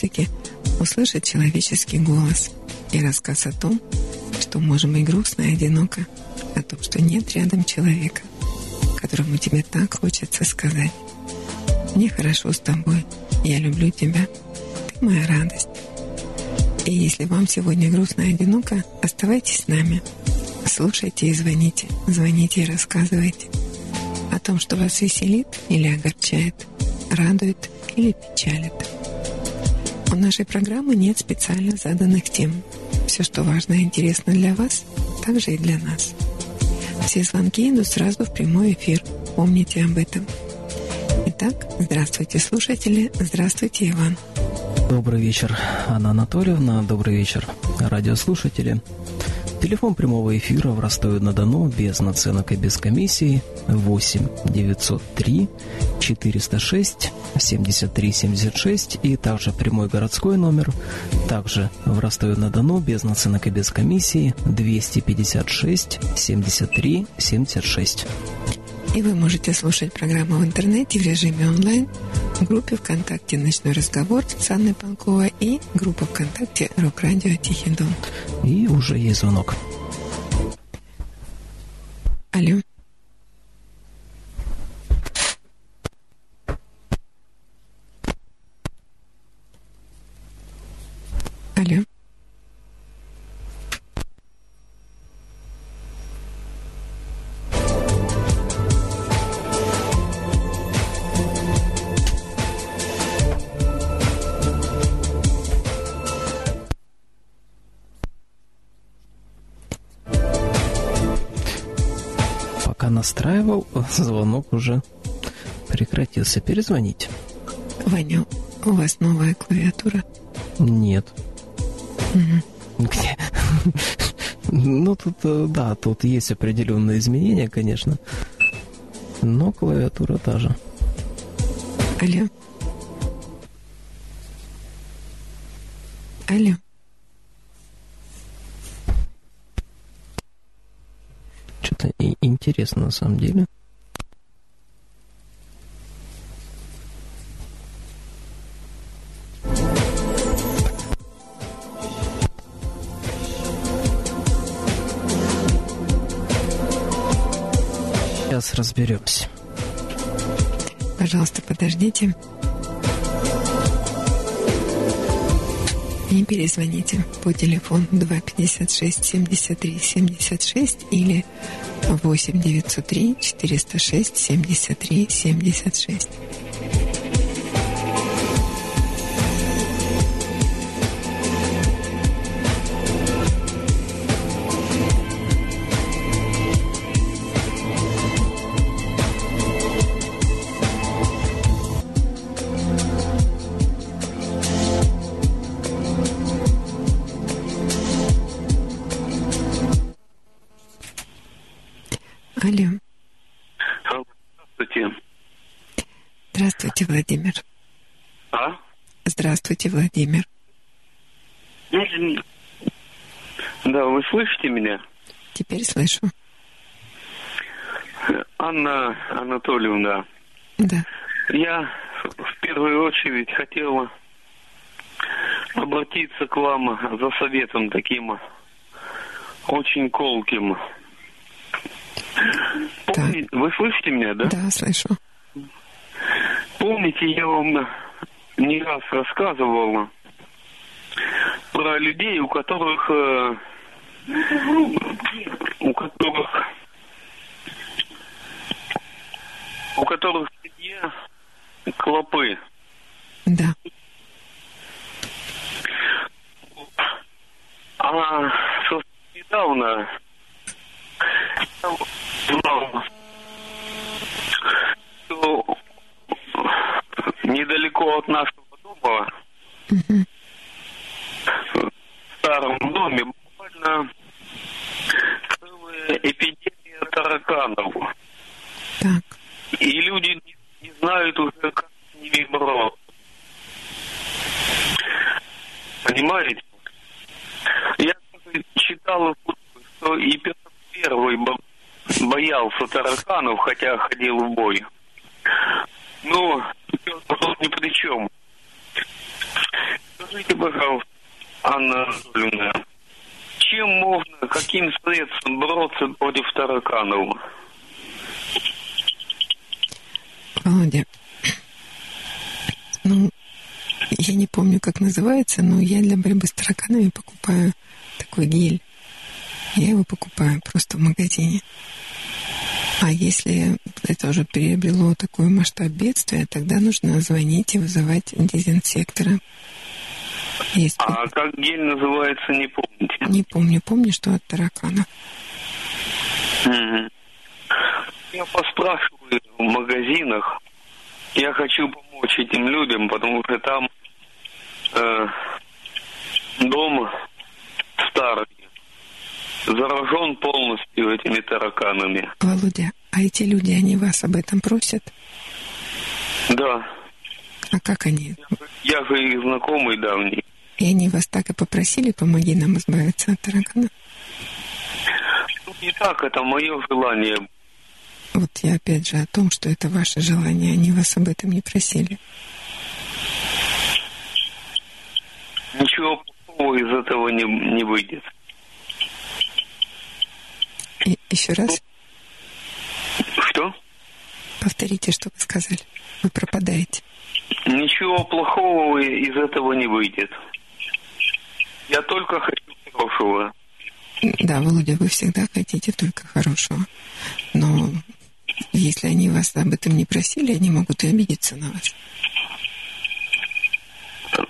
акустики услышать человеческий голос и рассказ о том, что можем быть грустно и одиноко, о том, что нет рядом человека, которому тебе так хочется сказать. Мне хорошо с тобой, я люблю тебя, ты моя радость. И если вам сегодня грустно и одиноко, оставайтесь с нами. Слушайте и звоните, звоните и рассказывайте о том, что вас веселит или огорчает, радует или печалит. У нашей программы нет специально заданных тем. Все, что важно и интересно для вас, также и для нас. Все звонки идут сразу в прямой эфир. Помните об этом. Итак, здравствуйте, слушатели. Здравствуйте, Иван. Добрый вечер, Анна Анатольевна. Добрый вечер, радиослушатели. Телефон прямого эфира в Ростове-на-Дону без наценок и без комиссии 8 903 406 73 76 и также прямой городской номер также в Ростове-на-Дону без наценок и без комиссии 256 73 76. И вы можете слушать программу в интернете в режиме онлайн в группе ВКонтакте «Ночной разговор» с Анной Панковой и группа ВКонтакте «Рок-радио Тихий Дон». И уже есть звонок. Алло. Алло. Настраивал, звонок уже прекратился. Перезвонить? Ваня, у вас новая клавиатура? Нет. Угу. Где? Ну, тут, э, да, тут есть определенные изменения, конечно. Но клавиатура та же. Алло. Алло. Что-то интересно на самом деле. Сейчас разберемся. Пожалуйста, подождите. И перезвоните по телефону 256 73 76 или 8 903 406 73 76. Владимир. А? Здравствуйте, Владимир. Да, вы слышите меня? Теперь слышу. Анна Анатольевна, Да. я в первую очередь хотела обратиться к вам за советом таким очень колким. Помни- Вы слышите меня, да? Да, слышу. Помните, я вам не раз рассказывал про людей, у которых э, у которых у которых клопы. Да. А недавно я узнал, что недалеко от нашего дома Мгм. в старом доме буквально целая эпидемия тараканов. Так. И люди не, не знают уже, как с ними бороться. Понимаете? Я даже читал, что и Петр Первый бо- боялся тараканов, хотя ходил в бой. Ну, тут ни при чем. Скажите, пожалуйста, Анна Анатольевна, чем можно, каким средством бороться против тараканов? Володя, ну, я не помню, как называется, но я для борьбы с тараканами покупаю такой гель. Я его покупаю просто в магазине. А если это уже приобрело такой масштаб бедствия, тогда нужно звонить и вызывать дезинсектора. Есть... А как гель называется, не помните? Не помню. Помню, что от тараканов. Угу. Я поспрашиваю в магазинах. Я хочу помочь этим людям, потому что там э, дом старый заражен полностью этими тараканами. Володя, а эти люди, этом просят? Да. А как они? Я, же их знакомый давний. И они вас так и попросили, помоги нам избавиться от таракана? Тут не так, это мое желание. Вот я опять же о том, что это ваше желание, они вас об этом не просили. Ничего плохого из этого не, не выйдет. И, еще раз. Что? Повторите, что вы сказали. Вы пропадаете. Ничего плохого этого не выйдет. Я только хочу хорошего. Да, Володя, вы всегда хотите только хорошего. Но если они вас об этом не просили, они могут и обидеться на вас.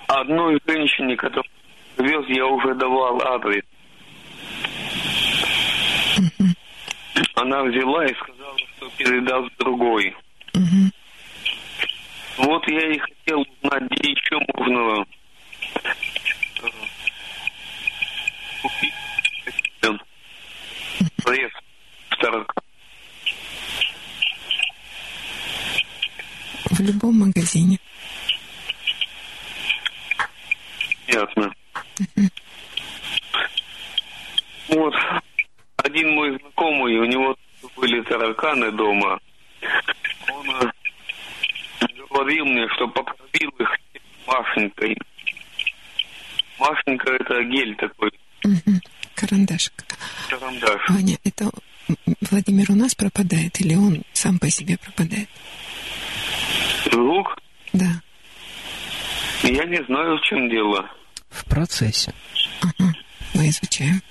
Одной женщине, которая вез, я уже давал адрес. Она взяла и сказала, что передаст другой. Вот я и хотел узнать, где еще можно купить средств В любом магазине. Ясно. Вот один мой знакомый, у него были тараканы дома. Он говорил мне, что покропил их Машенькой. Машенька это гель такой. Угу. Карандашик. Карандаш. Ваня, это Владимир у нас пропадает или он сам по себе пропадает? Звук? Да. Я не знаю, в чем дело. В процессе. Ага, мы изучаем.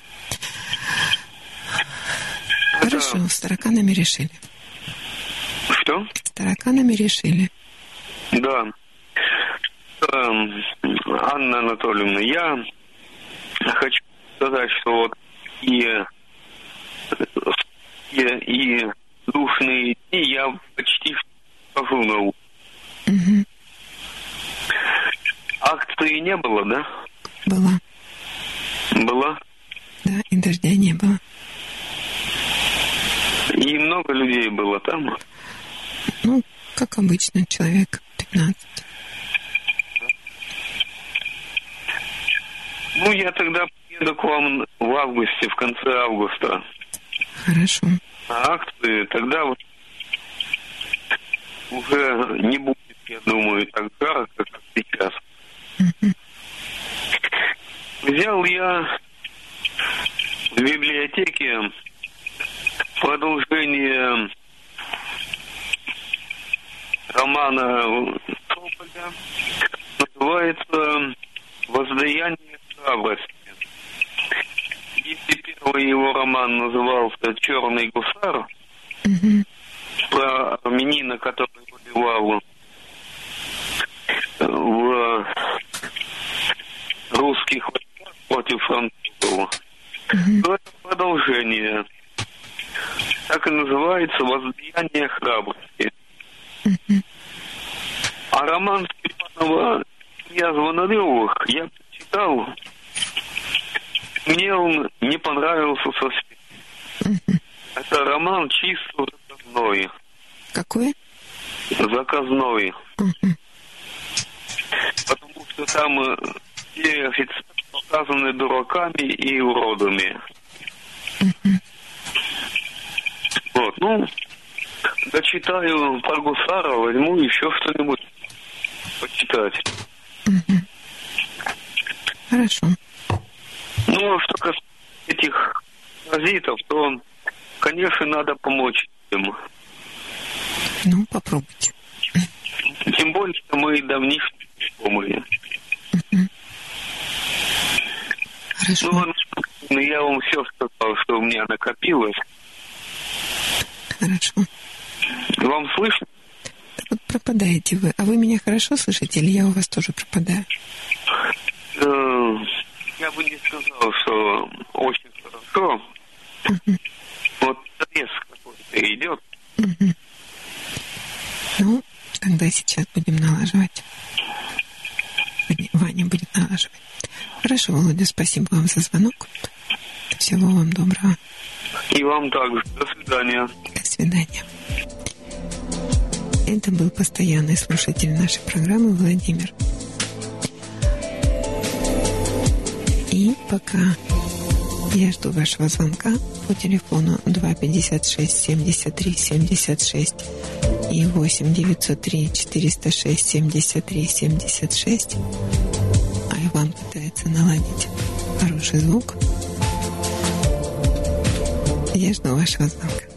Хорошо, с тараканами решили. Что? С тараканами решили. Да. Эм, Анна Анатольевна, я хочу сказать, что вот и, и, и душные дни я почти хожу на улицу. Угу. Акции не было, да? Была. Была? Да, и дождя не было. И много людей было там? Ну, как обычно, человек 15. Ну, я тогда приеду к вам в августе, в конце августа. Хорошо. А акции тогда вот уже не будет, я думаю, так жарко, как сейчас. Взял я в библиотеке продолжение романа Соболя называется «Воздаяние храбрости». Если первый его роман назывался «Черный гусар», угу. про армянина, который воевал в русских войсках против французов, Угу. то это продолжение – так и называется «Воздаяние храбрости». Угу. А роман Степанова «Я Звонаревых» я прочитал. Мне он не понравился совсем. Угу. Это роман чисто заказной. Какой? Заказной. Угу. Потому что там э, все офицеры показаны дураками и уродами. Угу. Вот, ну, дочитаю про Гусара, возьму еще что-нибудь почитать. Угу. Хорошо. Ну, что касается этих паразитов, то, конечно, надо помочь им. Ну, попробуйте. Тем более, что мы давнишние знакомые. Хорошо. Ну, ну, я вам все сказал, что у меня накопилось. Хорошо. Вам слышно? Вот пропадаете вы. А вы меня хорошо слышите или я у вас тоже пропадаю? Э, Я бы не сказал, что очень хорошо. Вот треск какой-то идет. Ну, тогда сейчас будем налаживать. Ваня будет налаживать. Хорошо, Володя, спасибо вам за звонок. Всего вам доброго. И вам также. До свидания. До свидания. Это был постоянный слушатель нашей программы Владимир. И пока я жду вашего звонка по телефону 256 73 76 и 8 903 406 73 76. А Иван пытается наладить хороший звук. Я жду вашего звонка.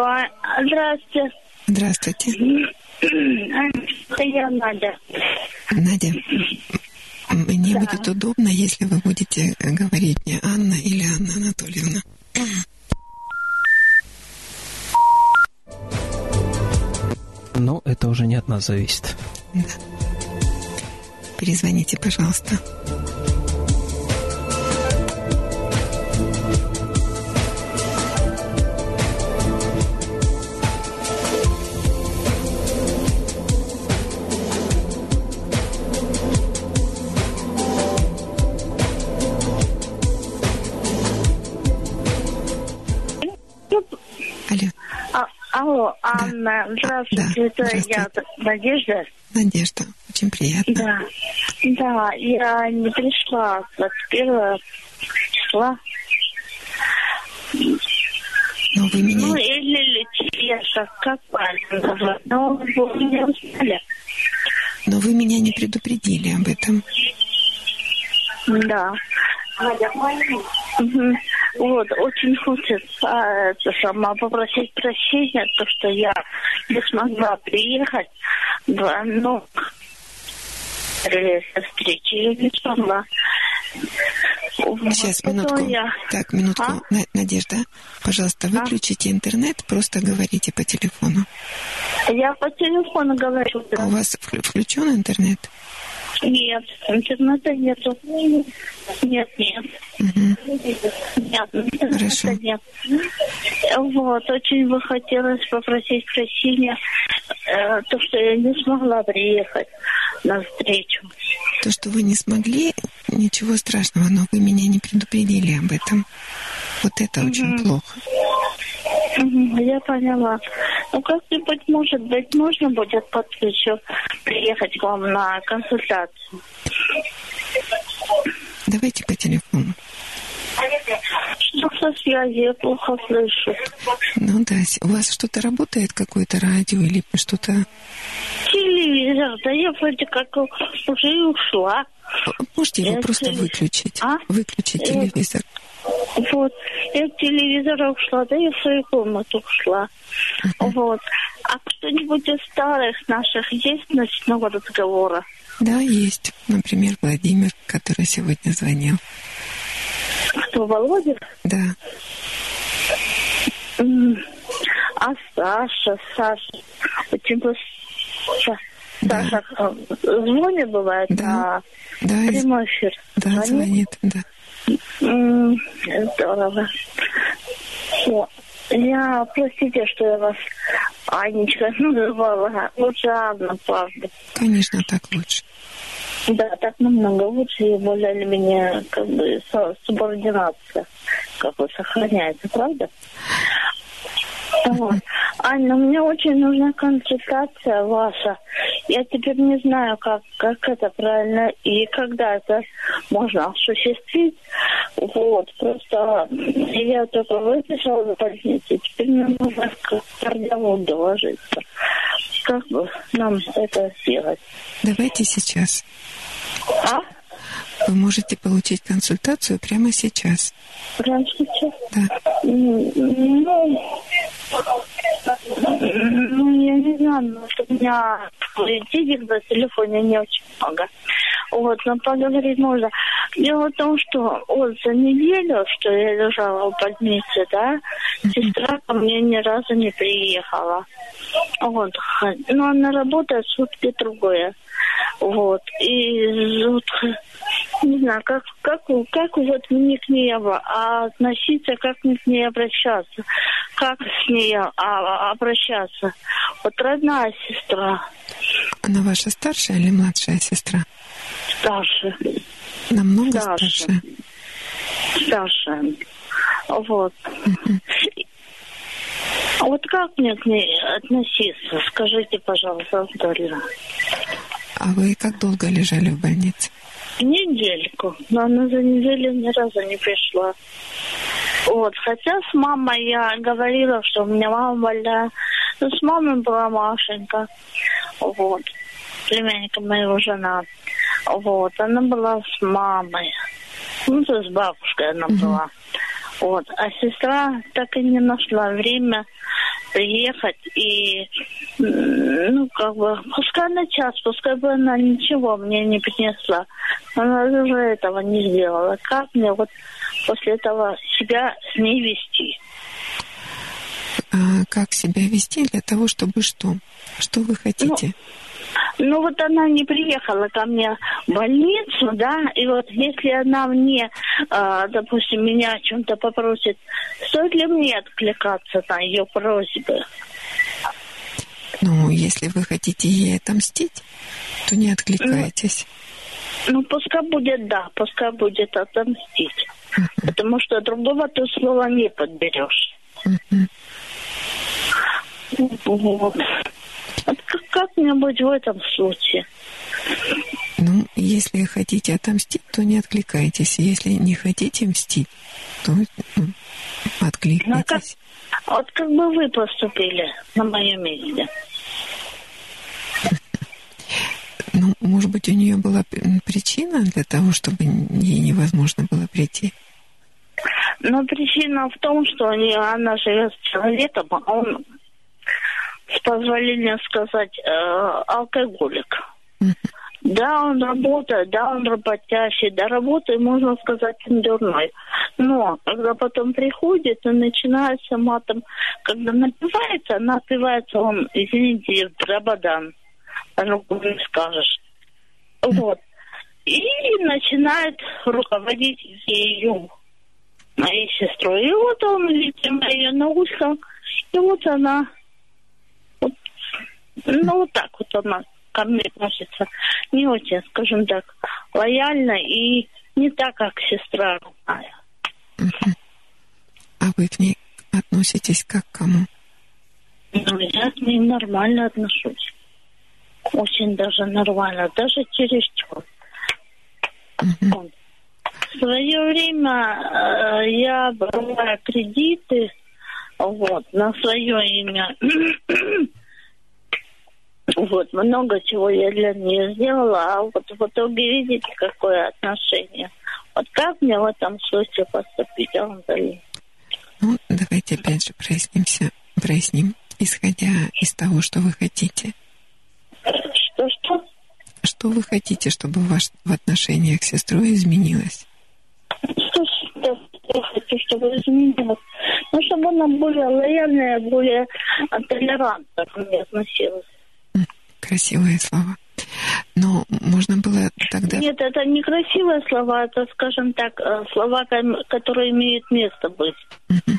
Алло, здравствуйте. здравствуйте. Это я Надя. Надя, мне будет удобно, если вы будете говорить не Анна или Анна Анатольевна. Но это уже не от нас зависит. Да. Перезвоните, пожалуйста. Анна, здравствуйте, да, это здравствуйте. я, Надежда. Надежда, очень приятно. Да, да, я не пришла 21 числа. Но вы меня... Ну, или лечился, как правильно. Но вы меня узнали. Но вы меня не предупредили об этом. Да. Мгм. Вот, очень хочется а, это сама попросить прощения, то, что я не смогла приехать. Да, ну, э, встречи я не смогла. Сейчас, минутку. я- Так, минутку. А? На- Надежда, пожалуйста, выключите интернет, просто говорите по телефону. Я по телефону говорю. А у вас вклю- включен интернет? Нет, интернета нету. Нет, нет. Мгм. Нет, интернета Хорошо. нет. Вот, очень бы хотелось попросить прощения, э, то, что я не смогла приехать на встречу. То, что вы не смогли, ничего страшного, но вы меня не предупредили об этом. Вот это очень плохо. Я поняла. Ну, как-нибудь, может быть, можно будет под еще приехать к вам на консультацию. Давайте по телефону. Что со связью? Я плохо слышу. Ну да, у вас что-то работает, какое-то радио или что-то... Телевизор, да я вроде как уже и ушла. Можете его Я просто теле- выключить? А? Выключить Э, телевизор. Вот. Я от телевизора ушла, да я в свою комнату ушла. Вот. А кто-нибудь из старых наших есть ночного разговора? Да, есть. Например, Владимир, который сегодня звонил. Кто, Володя? Да. А Саша, Саша. Очень бы Са- Да. Саша э, звонит, бывает, Да. на Да, прямой эфир. да, Звонит? звонит, да. Здорово. О, Я, простите, что я вас Анечка называла. Лучше Анна, правда. Конечно, так лучше. Да, так намного лучше и более или менее как бы субординация как бы сохраняется, правда? Вот. Анна, мне очень нужна консультация ваша. Я теперь не знаю, как, как это правильно и когда это можно осуществить. Вот, просто я только выписала в больнице, теперь мне нужно к кардиологу ложиться. Как бы нам это сделать? Давайте сейчас. А? Вы можете получить консультацию прямо сейчас. Прямо сейчас? Да. Ну, ну, я не знаю, но у меня денег на телефоне не очень много. Вот, но поговорить можно. Дело в том, что вот за неделю, что я лежала в больнице, да, сестра ко мне ни разу не приехала. Вот. Но она работает сутки другое. Вот. И вот, не знаю, как, как, как вот мне к ней относиться, как мне к ней обращаться, как с ней а, обращаться. Вот родная сестра. Она ваша старшая или младшая сестра? Старше. Намного старше? Старше. старше. Вот. Вот как мне к ней относиться? Скажите, пожалуйста, Дарья. А вы как долго лежали в больнице? Недельку. Но она за неделю ни разу не пришла. Вот. Хотя с мамой я говорила, что у меня мама больная. Но с мамой была Машенька. Вот. Племянника моего жена. Вот. Она была с мамой. Ну, то есть с бабушкой она mm-hmm. была. Вот. А сестра так и не нашла время приехать и, ну, как бы, пускай на час, пускай бы она ничего мне не принесла. Она уже этого не сделала. Как мне вот после этого себя с ней вести? А как себя вести для того, чтобы что? Что вы хотите? Ну, ну вот она не приехала ко мне в больницу, да, и вот если она мне, э, допустим, меня о чем-то попросит, стоит ли мне откликаться на ее просьбы? Ну, если вы хотите ей отомстить, то не откликайтесь. Ну, ну пускай будет, да, пускай будет отомстить. Uh-huh. Потому что другого ты слова не подберешь. Uh-huh. Вот. Как, как мне быть в этом случае? Ну, если хотите отомстить, то не откликайтесь. Если не хотите мстить, то ну, откликайтесь. Ну, а как, вот как бы вы поступили на моем месте? Ну, может быть, у нее была причина для того, чтобы ей невозможно было прийти? Но причина в том, что она живет с человеком, а он с позволения сказать, э, алкоголик. Да, он работает, да, он работящий, да, работы, можно сказать, он дурной. Но когда потом приходит и начинается матом, когда напивается, напивается он, извините, Драбадан, по-другому не скажешь. Вот. И начинает руководить ею, моей сестрой. И вот он, видимо, ее научил, и вот она ну, вот так вот она ко мне относится. Не очень, скажем так, лояльно и не так, как сестра родная. А вы к ней относитесь как к кому? Ну, я к ней нормально отношусь. Очень даже нормально, даже чересчур. Uh-huh. В свое время э, я брала кредиты вот, на свое имя. Вот, много чего я для нее сделала, а вот в итоге видите, какое отношение. Вот как мне в этом случае поступить, Анталин? Ну, давайте опять же прояснимся, проясним, исходя из того, что вы хотите. Что-что? Что вы хотите, чтобы ваш, в отношениях с сестрой изменилось? Что, что я хочу, чтобы изменилось? Ну, чтобы она более лояльная, более толерантна ко мне относилась красивые слова. Но можно было тогда... Нет, это не красивые слова, это, скажем так, э, слова, которые имеют место быть. Угу.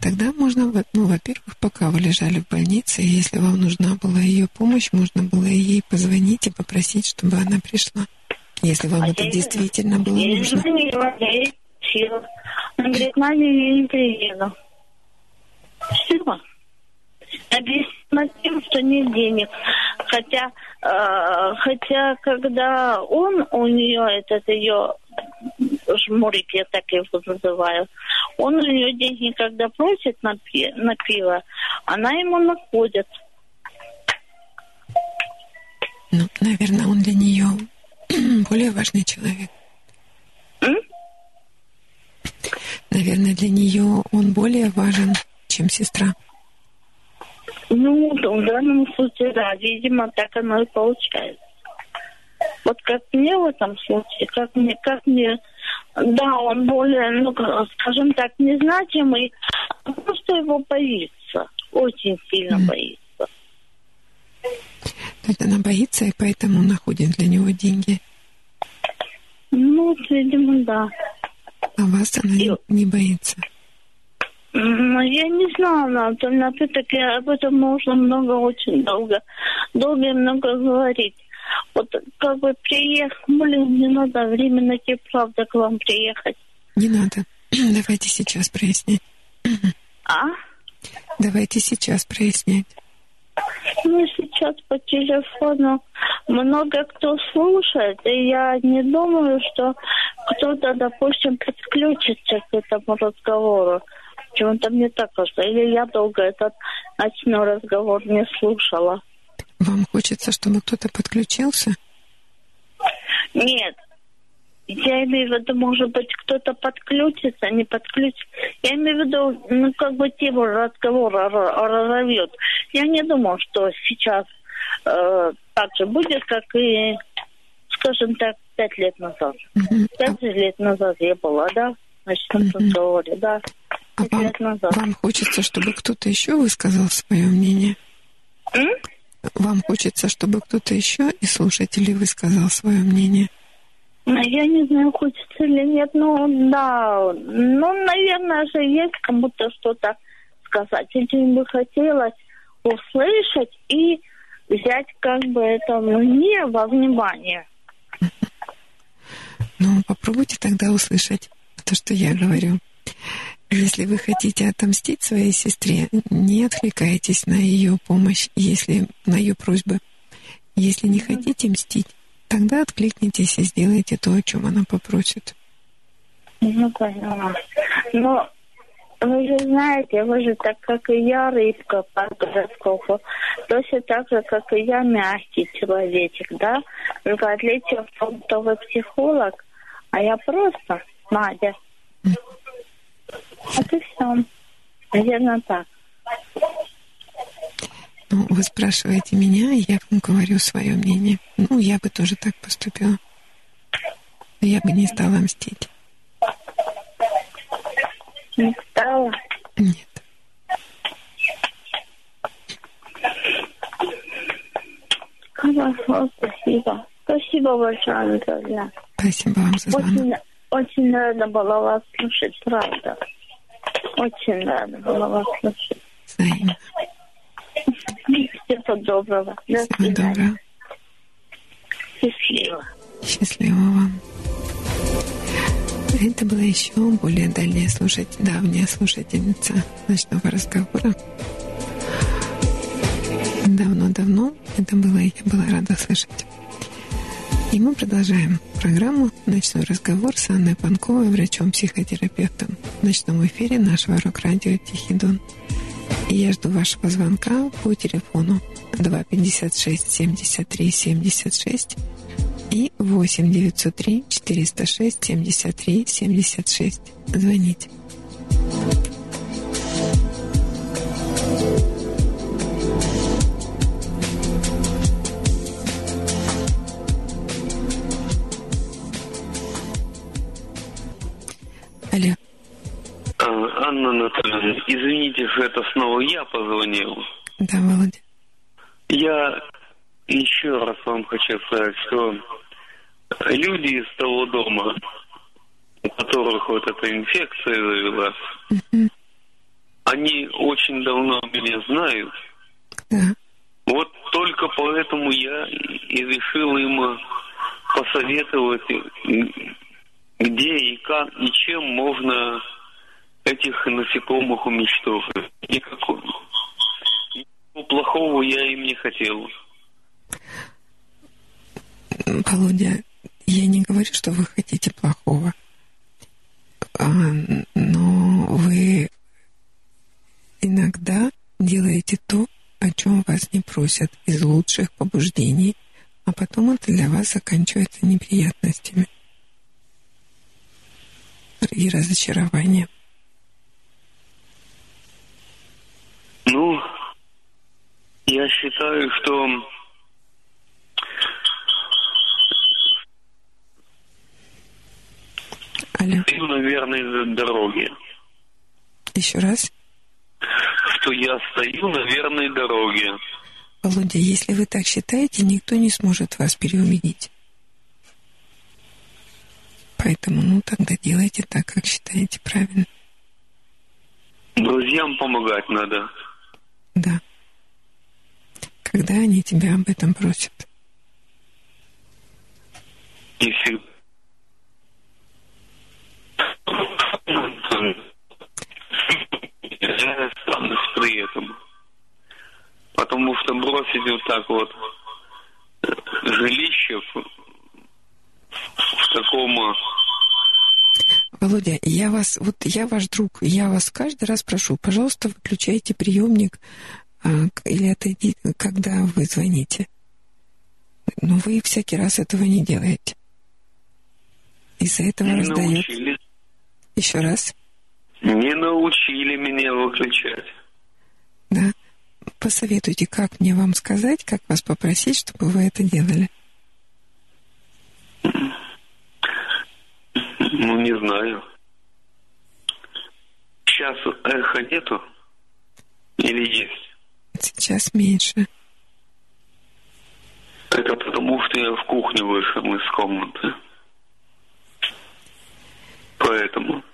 Тогда можно, ну, во-первых, пока вы лежали в больнице, если вам нужна была ее помощь, можно было ей позвонить и попросить, чтобы она пришла. если вам А это я- действительно было Я нужно. звонила, я ей сообщила. Он говорит, Надя, я не приеду. Все. Объяснила тем, что нет денег. Хотя, э, хотя когда он у нее, этот ее жмурик, я так его называю, он у нее деньги, когда просит на, пи- на пиво, она ему находит. Ну, наверное, он для нее более важный человек. М? Наверное, для нее он более важен, чем сестра. Ну, в данном случае, да, видимо, так оно и получается. Вот как мне в этом случае, как мне, как мне, да, он более, ну, скажем так, незначимый, а просто его боится, очень сильно Мгм. боится. Есть она боится и поэтому находит для него деньги. Ну, видимо, да. А вас она не, не боится. Ну, я не знаю, Анатолий, опять-таки об этом можно много, очень долго, долго и много говорить. Вот как бы приехать, блин, мне надо время найти, правда, к вам приехать. Не надо. Давайте сейчас прояснять. А? Давайте сейчас прояснять. Ну, сейчас по телефону много кто слушает, и я не думаю, что кто-то, допустим, подключится к этому разговору. Почему-то мне так кажется. Или я долго этот ночной разговор не слушала. Вам хочется, чтобы кто-то подключился? Нет. Я имею в виду, может быть, кто-то подключится, не подключится. Я имею в виду, ну, как бы тему разговора ра- разовьет. Я не думаю, что сейчас э, так же будет, как и, скажем так, пять лет назад. Пять лет назад я была, да, в ночном Мгм. разговоре, да. А вам, лет назад. вам хочется, чтобы кто-то еще высказал свое мнение? М? Вам хочется, чтобы кто-то еще из слушателей высказал свое мнение? Ну, Я не знаю, хочется или нет, но да, ну, наверное же есть кому-то что-то сказать. Этим бы хотелось услышать и взять как бы это мне во внимание. Ну, попробуйте тогда услышать то, что я говорю. Если вы хотите отомстить своей сестре, не отвлекайтесь на ее помощь, если на ее просьбы. Если не хотите мстить, тогда откликнитесь и сделайте то, о чем она попросит. Ну, поняла. Но вы же знаете, вы же так, как и я, рыбка по гороскопу, точно так же, как и я, мягкий человечек, да? Только отличие в том, что вы психолог, а я просто Надя. Вот и все. Наверное, так. Ну, вы спрашиваете меня, я вам говорю свое мнение. Ну, я бы тоже так поступила. Я бы не стала мстить. Не стала. Нет. Хорошо, спасибо. Спасибо большое, Анатольевна. Спасибо вам за звонок. Очень, очень рада была вас слушать, правда. Очень рада была вас слушать. Взаимно. Всего доброго. До Всего доброго. Счастливо. Счастливо вам. Это была еще более дальняя слушать, давняя слушательница ночного разговора. Давно-давно это было, и я была рада слышать. И мы продолжаем программу «Ночной разговор» с Анной Панковой, врачом-психотерапевтом в ночном эфире нашего рок-радио «Тихий Дон». И я жду вашего звонка по телефону 256 73 76 и 8 903 406 73 76. Звоните. Алло. А, Анна Анатольевна, извините, что это снова я позвонил. Да, Володя. Я еще раз вам хочу сказать, что люди из того дома, у которых вот эта инфекция завелась, они очень давно меня знают. Да. Вот только поэтому я и решил им посоветовать, где и как, и чем можно этих насекомых уничтожить. Никакого, никакого плохого я им не хотел. Володя, я не говорю, что вы хотите плохого, а, но вы иногда делаете то, о чем вас не просят из лучших побуждений, а потом это для вас заканчивается неприятностями и разочарованием. Ну, я считаю, что Алло. стою на верной дороге. Еще раз. Что я стою на верной дороге. Володя, если вы так считаете, никто не сможет вас переубедить. Поэтому, ну, тогда делайте так, как считаете правильно. Друзьям помогать надо. Да. Когда они тебя об этом просят? Всегда. Я останусь при этом. Потому что бросить вот так вот жилище в, таком э, Володя, я вас, вот я ваш друг, я вас каждый раз прошу, пожалуйста, выключайте приемник а, или отойдите, когда вы звоните. Но вы всякий раз этого не делаете. Из-за этого не раздает. научили. Еще раз. Не научили меня выключать. Да. Посоветуйте, как мне вам сказать, как вас попросить, чтобы вы это делали. Ну, не знаю. Сейчас эхо нету? Или есть? Сейчас меньше. Это потому, что я в кухню вышел из комнаты. Поэтому.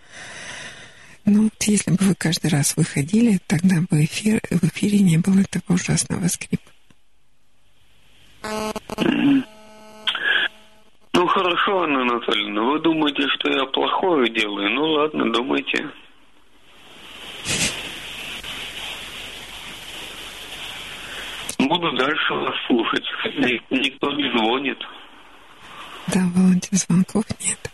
Ну, вот если бы вы каждый раз выходили, тогда бы эфир, в эфире не было этого ужасного скрипа. Ну, хорошо, Анна Анатольевна, вы думаете, что я плохое делаю? Ну, ладно, думайте. Буду дальше вас слушать. Ник- Никто не звонит. Да, Володя, звонков нет.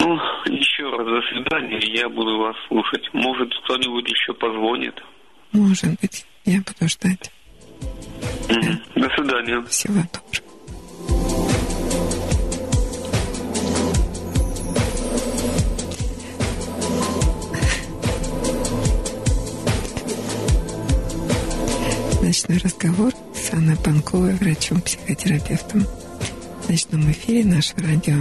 Ну, еще раз до свидания, я буду вас слушать. Может, кто-нибудь еще позвонит. Может быть, я буду ждать. Мгм. До свидания. Всего доброго. Ночной разговор с Анной Панковой, врачом-психотерапевтом. В ночном эфире нашего радио.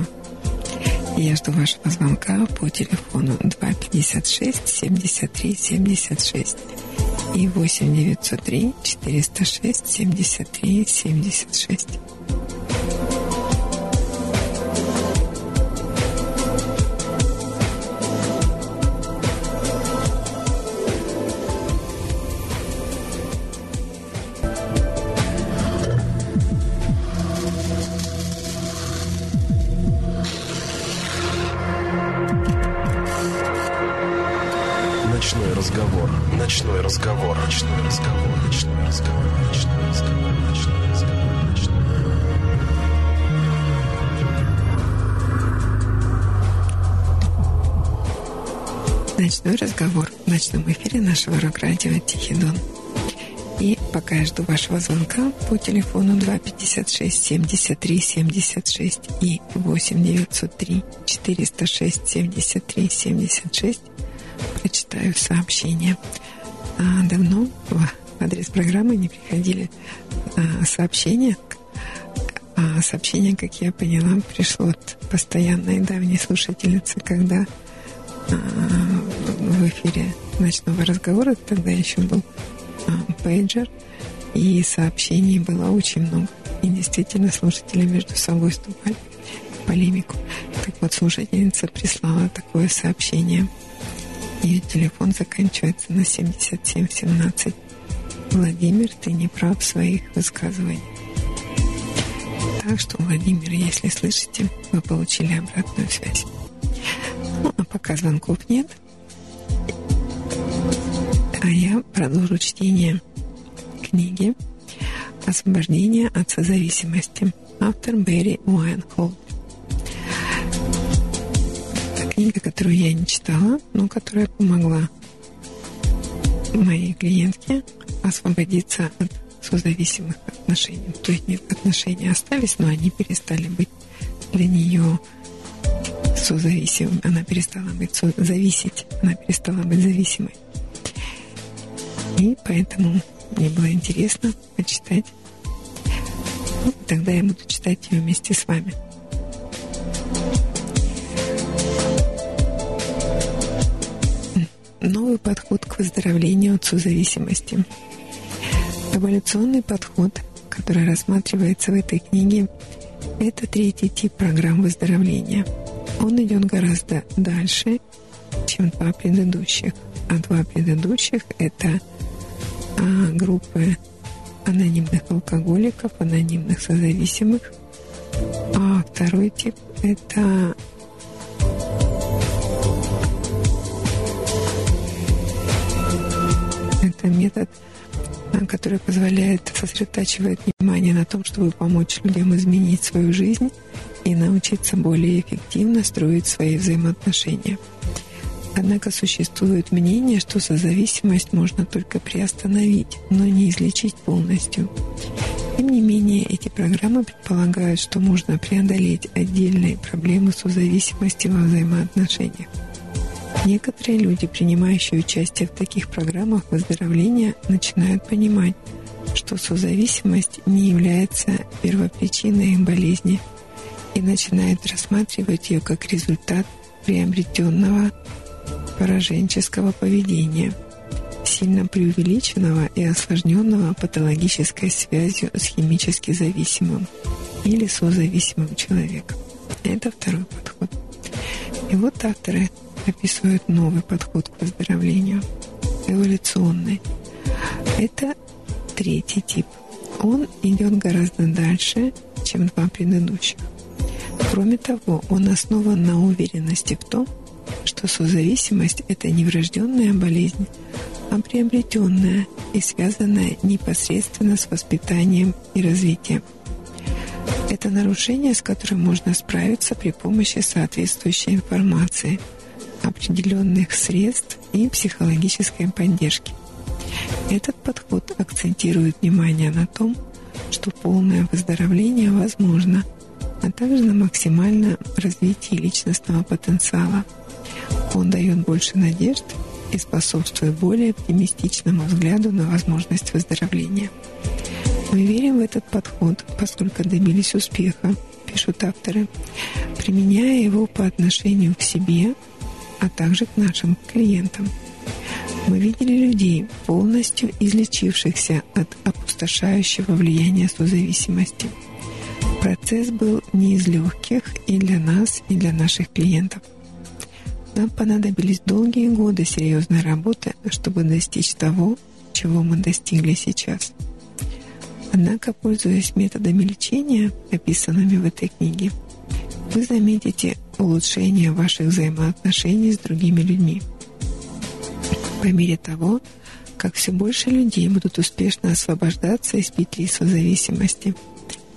Я жду вашего звонка по телефону 256 73 76 и 8 903 406 73 76. Разговор. Ночной разговор. Ночной разговор. Ночной разговор. Ночной разговор. Ночной Ночной разговор в ночном эфире нашего рок-радио «Тихий Дон». И пока я жду вашего звонка по телефону 256 73 76 и 8 903 406 73 76 прочитаю сообщение. А, давно в адрес программы не приходили а, сообщения. А сообщение, как я поняла, пришло от постоянной давней слушательницы, когда а, в эфире ночного разговора, тогда еще был пейджер, и сообщений было очень много. И действительно слушатели между собой вступали в полемику. Так вот, слушательница прислала такое сообщение. Ее телефон заканчивается на 7717. Владимир, ты не прав в своих высказываниях. Так что, Владимир, если слышите, вы получили обратную связь. Ну, а пока звонков нет, а я продолжу чтение книги «Освобождение от созависимости». Автор Берри Уайнхолд. Книга, которую я не читала, но которая помогла моей клиентке освободиться от созависимых отношений. То есть отношения остались, но они перестали быть для нее созависимыми. Она перестала быть зависеть, она перестала быть зависимой. И поэтому мне было интересно почитать. Ну, тогда я буду читать ее вместе с вами. Новый подход к выздоровлению от созависимости. Эволюционный подход, который рассматривается в этой книге, это третий тип программ выздоровления. Он идет гораздо дальше, чем два предыдущих. А два предыдущих – это а, группы анонимных алкоголиков, анонимных созависимых. А второй тип – это это метод, а, который позволяет сосредотачивать внимание на том, чтобы помочь людям изменить свою жизнь и научиться более эффективно строить свои взаимоотношения. Однако существует мнение, что созависимость можно только приостановить, но не излечить полностью. Тем не менее, эти программы предполагают, что можно преодолеть отдельные проблемы созависимости во взаимоотношениях. Некоторые люди, принимающие участие в таких программах выздоровления, начинают понимать, что созависимость не является первопричиной их болезни и начинают рассматривать ее как результат приобретенного пораженческого поведения, сильно преувеличенного и осложненного патологической связью с химически зависимым или созависимым человеком. Это второй подход. И вот авторы описывают новый подход к выздоровлению, эволюционный. Это третий тип. Он идет гораздо дальше, чем два предыдущих. Кроме того, он основан на уверенности в том, что созависимость – это не врожденная болезнь, а приобретенная и связанная непосредственно с воспитанием и развитием. Это нарушение, с которым можно справиться при помощи соответствующей информации, определенных средств и психологической поддержки. Этот подход акцентирует внимание на том, что полное выздоровление возможно, а также на максимальном развитии личностного потенциала – он дает больше надежд и способствует более оптимистичному взгляду на возможность выздоровления. Мы верим в этот подход, поскольку добились успеха, пишут авторы, применяя его по отношению к себе, а также к нашим клиентам. Мы видели людей, полностью излечившихся от опустошающего влияния созависимости. Процесс был не из легких и для нас, и для наших клиентов – нам понадобились долгие годы серьезной работы, чтобы достичь того, чего мы достигли сейчас. Однако, пользуясь методами лечения, описанными в этой книге, вы заметите улучшение ваших взаимоотношений с другими людьми. По мере того, как все больше людей будут успешно освобождаться из петли созависимости,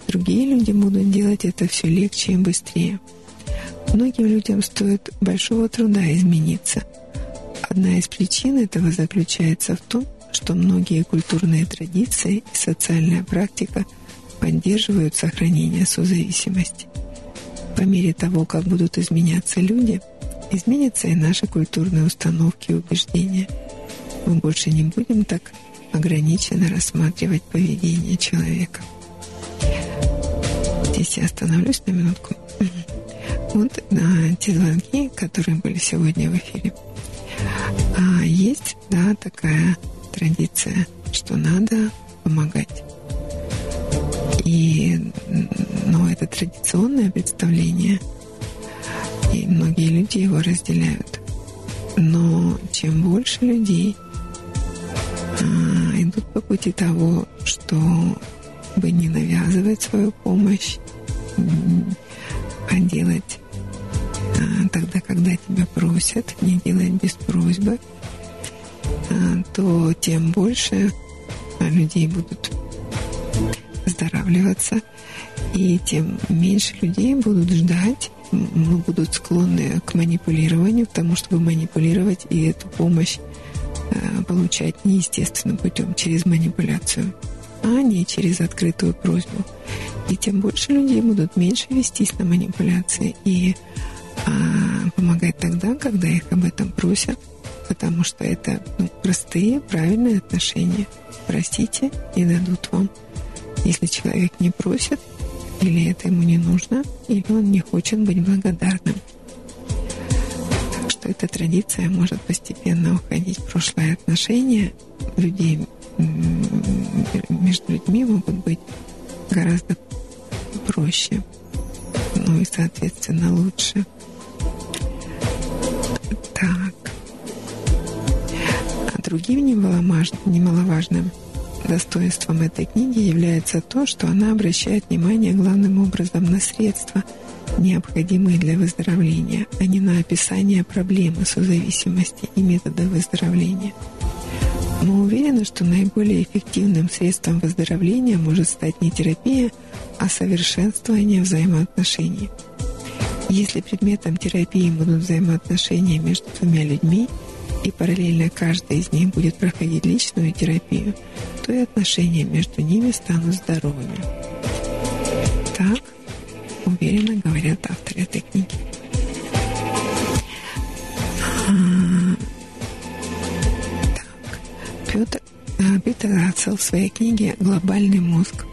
другие люди будут делать это все легче и быстрее – Многим людям стоит большого труда измениться. Одна из причин этого заключается в том, что многие культурные традиции и социальная практика поддерживают сохранение созависимости. По мере того, как будут изменяться люди, изменятся и наши культурные установки и убеждения. Мы больше не будем так ограниченно рассматривать поведение человека. Здесь я остановлюсь на минутку. Вот а, те звонки, которые были сегодня в эфире. А, есть, да, такая традиция, что надо помогать. И, но это традиционное представление, и многие люди его разделяют. Но чем больше людей а, идут по пути того, что бы не навязывать свою помощь, а делать а, тогда, когда тебя просят, не делать без просьбы, а, то тем больше людей будут выздоравливаться, и тем меньше людей будут ждать, будут склонны к манипулированию, к тому, чтобы манипулировать и эту помощь э, получать неестественным путем, через манипуляцию, а не через открытую просьбу. И тем больше людей будут меньше вестись на манипуляции и а, помогать тогда, когда их об этом просят, потому что это ну, простые, правильные отношения. Простите и дадут вам. Если человек не просит, или это ему не нужно, или он не хочет быть благодарным. Так что эта традиция может постепенно уходить в прошлое отношения людей между людьми могут быть гораздо проще, ну и, соответственно, лучше. Так. А другим немаловажным достоинством этой книги является то, что она обращает внимание главным образом на средства, необходимые для выздоровления, а не на описание проблемы созависимости и метода выздоровления. Мы уверены, что наиболее эффективным средством выздоровления может стать не терапия, а совершенствование взаимоотношений. Если предметом терапии будут взаимоотношения между двумя людьми, и параллельно каждый из них будет проходить личную терапию, то и отношения между ними станут здоровыми. Так уверенно говорят авторы этой книги. Так. Петр, а, Питер Ратсел в своей книге «Глобальный мозг»,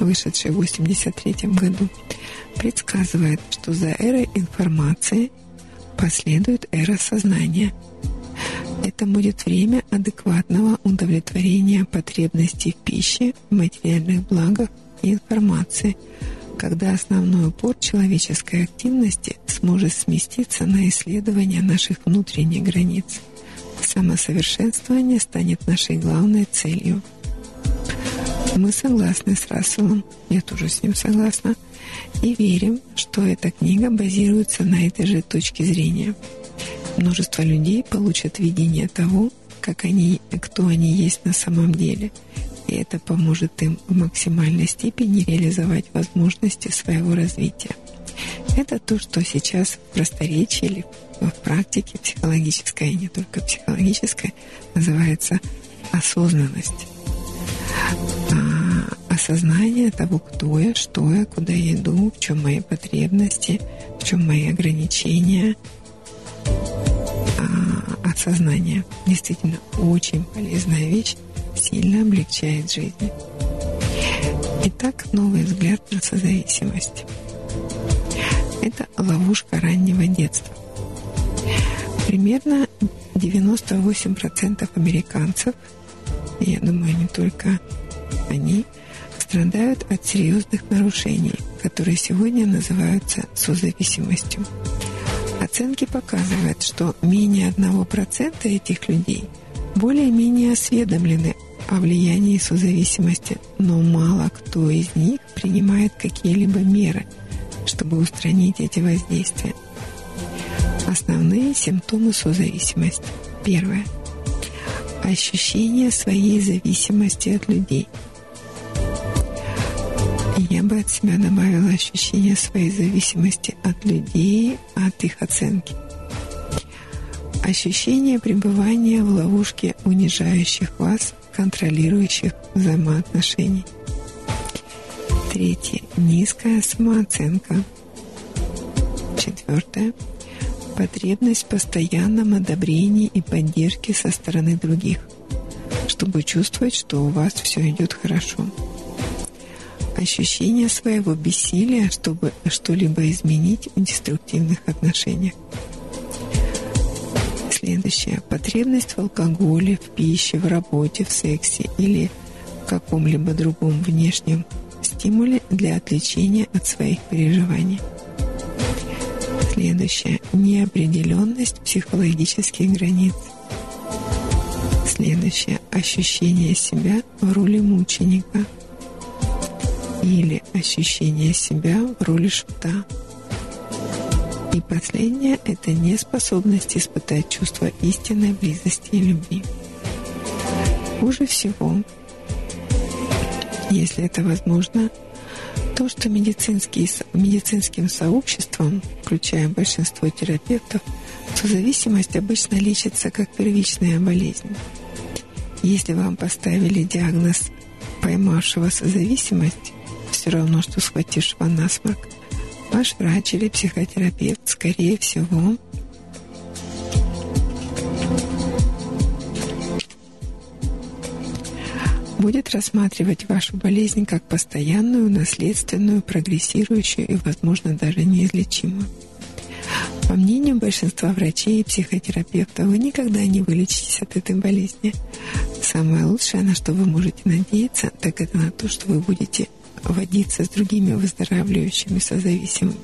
вышедшей в 1983 году, предсказывает, что за эрой информации последует эра сознания – это будет время адекватного удовлетворения потребностей в пище, материальных благах и информации, когда основной упор человеческой активности сможет сместиться на исследование наших внутренних границ. Самосовершенствование станет нашей главной целью. Мы согласны с Расселом, я тоже с ним согласна, и верим, что эта книга базируется на этой же точке зрения – множество людей получат видение того, как они, кто они есть на самом деле. И это поможет им в максимальной степени реализовать возможности своего развития. Это то, что сейчас в просторечии или в практике психологической, и не только психологической, называется осознанность. А, осознание того, кто я, что я, куда я иду, в чем мои потребности, в чем мои ограничения – а, от сознания. Действительно, очень полезная вещь, сильно облегчает жизнь. Итак, новый взгляд на созависимость. Это ловушка раннего детства. Примерно 98% американцев, я думаю, не только они, страдают от серьезных нарушений, которые сегодня называются созависимостью. Оценки показывают, что менее 1% этих людей более-менее осведомлены о влиянии созависимости, но мало кто из них принимает какие-либо меры, чтобы устранить эти воздействия. Основные симптомы созависимости. Первое. Ощущение своей зависимости от людей – я бы от себя добавила ощущение своей зависимости от людей, от их оценки. Ощущение пребывания в ловушке унижающих вас, контролирующих взаимоотношений. Третье. Низкая самооценка. Четвертое. Потребность в постоянном одобрении и поддержке со стороны других, чтобы чувствовать, что у вас все идет хорошо ощущение своего бессилия, чтобы что-либо изменить в деструктивных отношениях. Следующее. Потребность в алкоголе, в пище, в работе, в сексе или в каком-либо другом внешнем стимуле для отвлечения от своих переживаний. Следующее. Неопределенность психологических границ. Следующее. Ощущение себя в роли мученика – или ощущение себя в роли шута. И последнее – это неспособность испытать чувство истинной близости и любви. Хуже всего, если это возможно, то, что медицинским сообществом, включая большинство терапевтов, созависимость обычно лечится как первичная болезнь. Если вам поставили диагноз поймавшего созависимость, все равно, что схватившего насморк, ваш врач или психотерапевт, скорее всего, будет рассматривать вашу болезнь как постоянную, наследственную, прогрессирующую и, возможно, даже неизлечимую. По мнению большинства врачей и психотерапевтов, вы никогда не вылечитесь от этой болезни. Самое лучшее, на что вы можете надеяться, так это на то, что вы будете водиться с другими выздоравливающими созависимыми.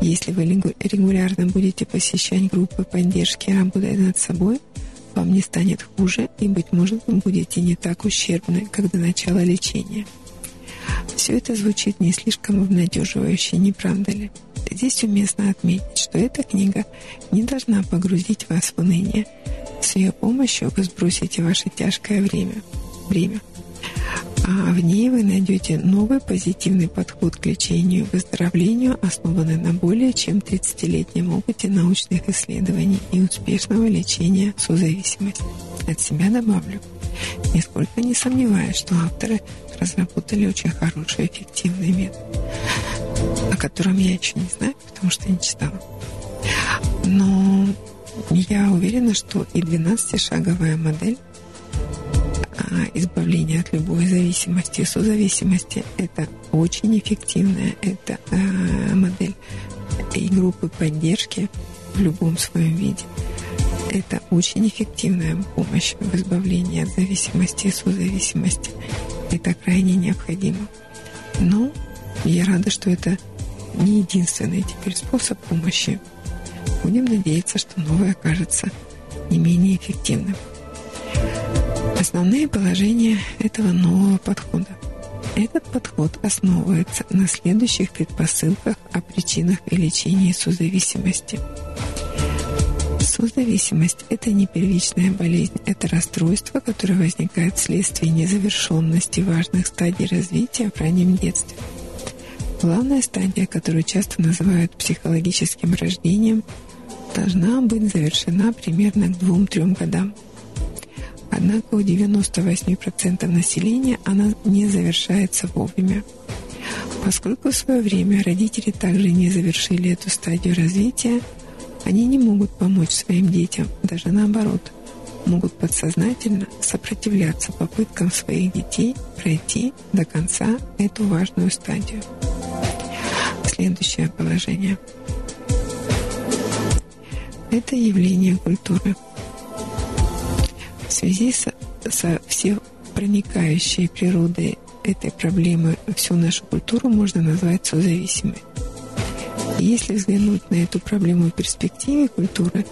Если вы регулярно будете посещать группы поддержки, работая над собой, вам не станет хуже и, быть может, вы будете не так ущербны, как до начала лечения. Все это звучит не слишком обнадеживающе, не правда ли? Здесь уместно отметить, что эта книга не должна погрузить вас в уныние. С ее помощью вы сбросите ваше тяжкое время. время. А в ней вы найдете новый позитивный подход к лечению и выздоровлению, основанный на более чем 30-летнем опыте научных исследований и успешного лечения созависимости. От себя добавлю, нисколько не сомневаюсь, что авторы разработали очень хороший эффективный метод, о котором я еще не знаю, потому что не читала. Но я уверена, что и 12-шаговая модель а, избавления от любой зависимости, созависимости. Это очень эффективная это э, модель и группы поддержки в любом своем виде. Это очень эффективная помощь в избавлении от зависимости и созависимости. Это крайне необходимо. Но я рада, что это не единственный теперь способ помощи. Будем надеяться, что новое окажется не менее эффективным. Основные положения этого нового подхода. Этот подход основывается на следующих предпосылках о причинах и лечении созависимости. Созависимость – это не первичная болезнь, это расстройство, которое возникает вследствие незавершенности важных стадий развития в раннем детстве. Главная стадия, которую часто называют психологическим рождением, должна быть завершена примерно к двум-трем годам – Однако у 98% населения она не завершается вовремя. Поскольку в свое время родители также не завершили эту стадию развития, они не могут помочь своим детям, даже наоборот, могут подсознательно сопротивляться попыткам своих детей пройти до конца эту важную стадию. Следующее положение. Это явление культуры – в связи со, со всепроникающей природой этой проблемы всю нашу культуру можно назвать созависимой. Если взглянуть на эту проблему в перспективе культуры,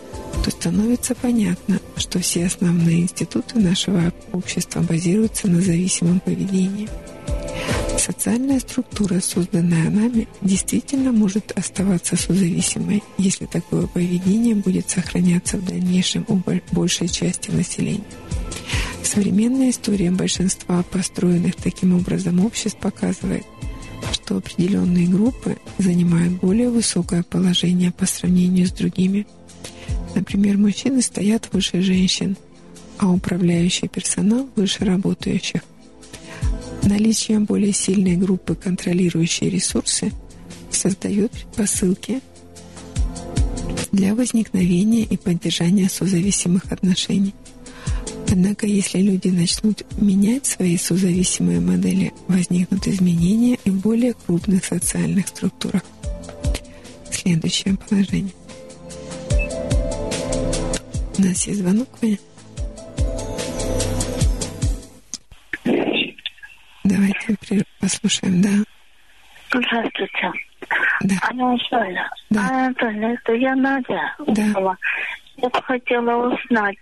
то становится понятно, что все основные институты нашего общества базируются на зависимом поведении. Социальная структура, созданная нами, действительно может оставаться созависимой, если такое поведение будет сохраняться в дальнейшем у большей части населения. Современная история большинства построенных таким образом обществ показывает, что определенные группы занимают более высокое положение по сравнению с другими. Например, мужчины стоят выше женщин, а управляющий персонал выше работающих – Наличие более сильной группы, контролирующей ресурсы, создает предпосылки для возникновения и поддержания созависимых отношений. Однако, если люди начнут менять свои созависимые модели, возникнут изменения и в более крупных социальных структурах. Следующее положение. У нас есть звонок, Ваня? Давайте послушаем, да. Здравствуйте. Да. Анатольевна. Да. Анатольевна, это я Надя. Да. Я бы хотела узнать,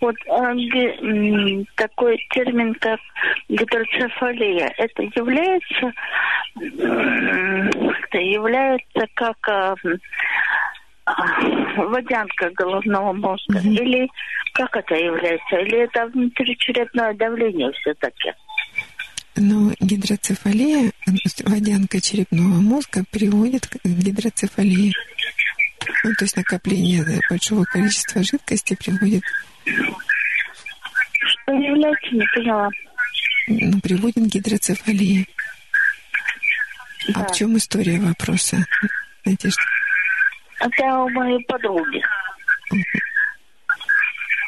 Вот э, такой термин, как гидроцефалия, это является, это является как а, водянка головного мозга? Mm-hmm. Или как это является? Или это внутричерепное давление все-таки? Но гидроцефалия, водянка черепного мозга, приводит к гидроцефалии. Ну, то есть накопление большого количества жидкости приводит... Что является, не поняла. Ну, приводит к гидроцефалии. Да. А в чем история вопроса, Надежда? Это у моей подруги.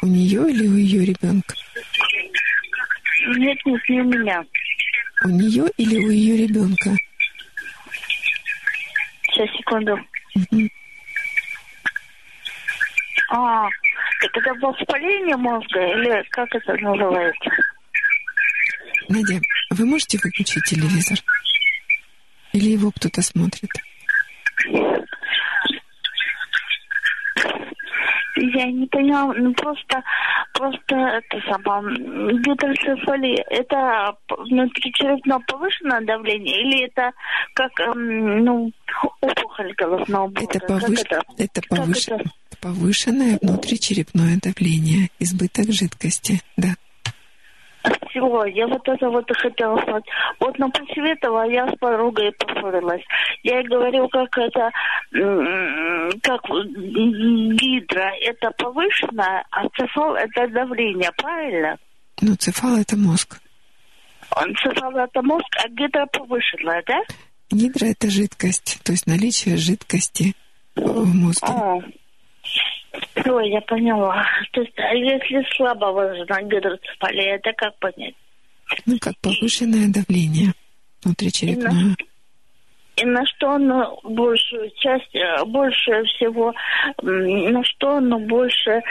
У нее или у ее ребенка? Нет, нет, не у меня. У нее или у ее ребенка? Сейчас, секунду. Угу. А, так это воспаление мозга или как это называется? Надя, вы можете выключить телевизор? Или его кто-то смотрит? Я не поняла, ну просто, просто это самое, гидроцефалия, это внутричерепно повышенное давление или это как, эм, ну, опухоль головного мозга? Это, повыш... это? это, повыш... это? повышенное внутричерепное давление, избыток жидкости, да всего. Я вот это вот и хотела сказать. Вот, после этого я с подругой поссорилась. Я ей говорю, как это, как гидра, это повышенное, а цефал это давление, правильно? Ну, цефал это мозг. Он цефал это мозг, а гидра повышенная, да? Гидра это жидкость, то есть наличие жидкости в мозге. А. Ой, я поняла. То есть, а если слабо выражена гидроцефалия, это как понять? Ну, как повышенное давление внутричерепное. И на что оно большую часть, э, больше всего, на что оно больше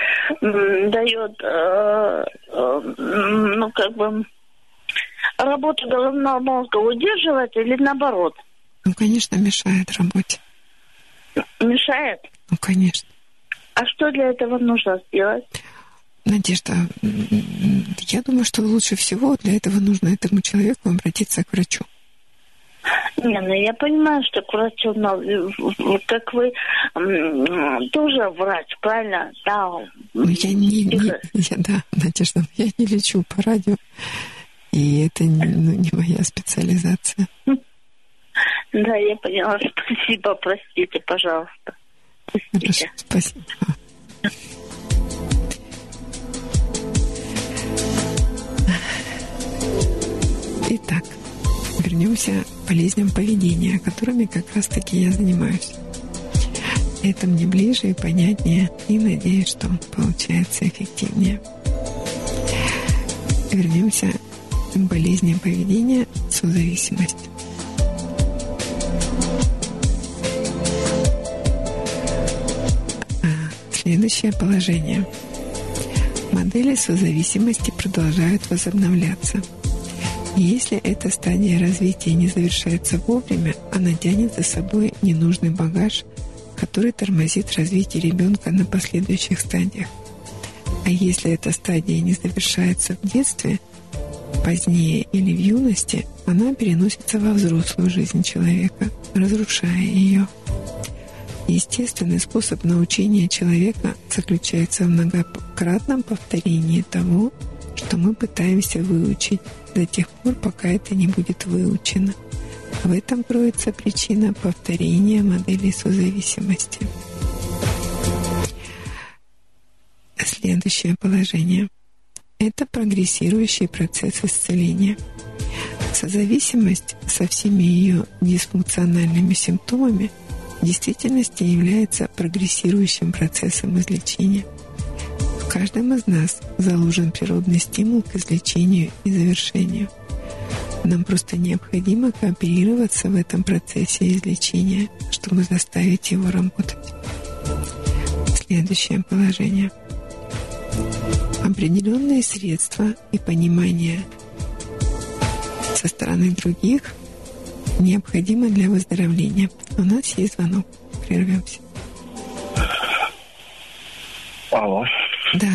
дает, э, э, ну, как бы, работу головного мозга удерживать или наоборот? Ну, конечно, мешает работе. Мешает? Ну, конечно. А что для этого нужно сделать? Надежда, я думаю, что лучше всего для этого нужно этому человеку обратиться к врачу. Не, ну я понимаю, что к врачу, но как вы тоже врач, правильно? Да. Ну, я не, не я, да, Надежда, я не лечу по радио, и это не, ну, не моя специализация. Да, я поняла. Спасибо, простите, пожалуйста. Хорошо, спасибо. Итак, вернемся к болезням поведения, которыми как раз-таки я занимаюсь. Это мне ближе и понятнее, и надеюсь, что получается эффективнее. Вернемся к болезням поведения созависимость. Следующее положение. Модели созависимости продолжают возобновляться. Если эта стадия развития не завершается вовремя, она тянет за собой ненужный багаж, который тормозит развитие ребенка на последующих стадиях. А если эта стадия не завершается в детстве, позднее или в юности, она переносится во взрослую жизнь человека, разрушая ее. Естественный способ научения человека заключается в многократном повторении того, что мы пытаемся выучить до тех пор, пока это не будет выучено. В этом кроется причина повторения модели созависимости. Следующее положение. Это прогрессирующий процесс исцеления. Созависимость со всеми ее дисфункциональными симптомами – действительности является прогрессирующим процессом излечения. В каждом из нас заложен природный стимул к излечению и завершению. Нам просто необходимо кооперироваться в этом процессе излечения, чтобы заставить его работать. Следующее положение. Определенные средства и понимание со стороны других – необходимо для выздоровления. У нас есть звонок. Прервемся. Алло. Да.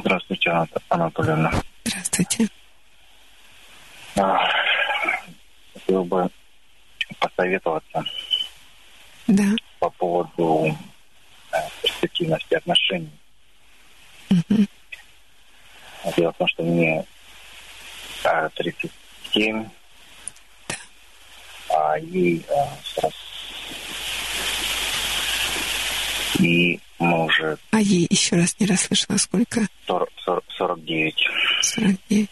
Здравствуйте, Анат- Анатольевна. Здравствуйте. А, Хотел бы посоветоваться Да. по поводу э, перспективности отношений. Мгм. Дело в том, что мне э, 37, а ей э, 40. И мы уже А ей еще раз не расслышала, сколько? 40, 40 49. 49.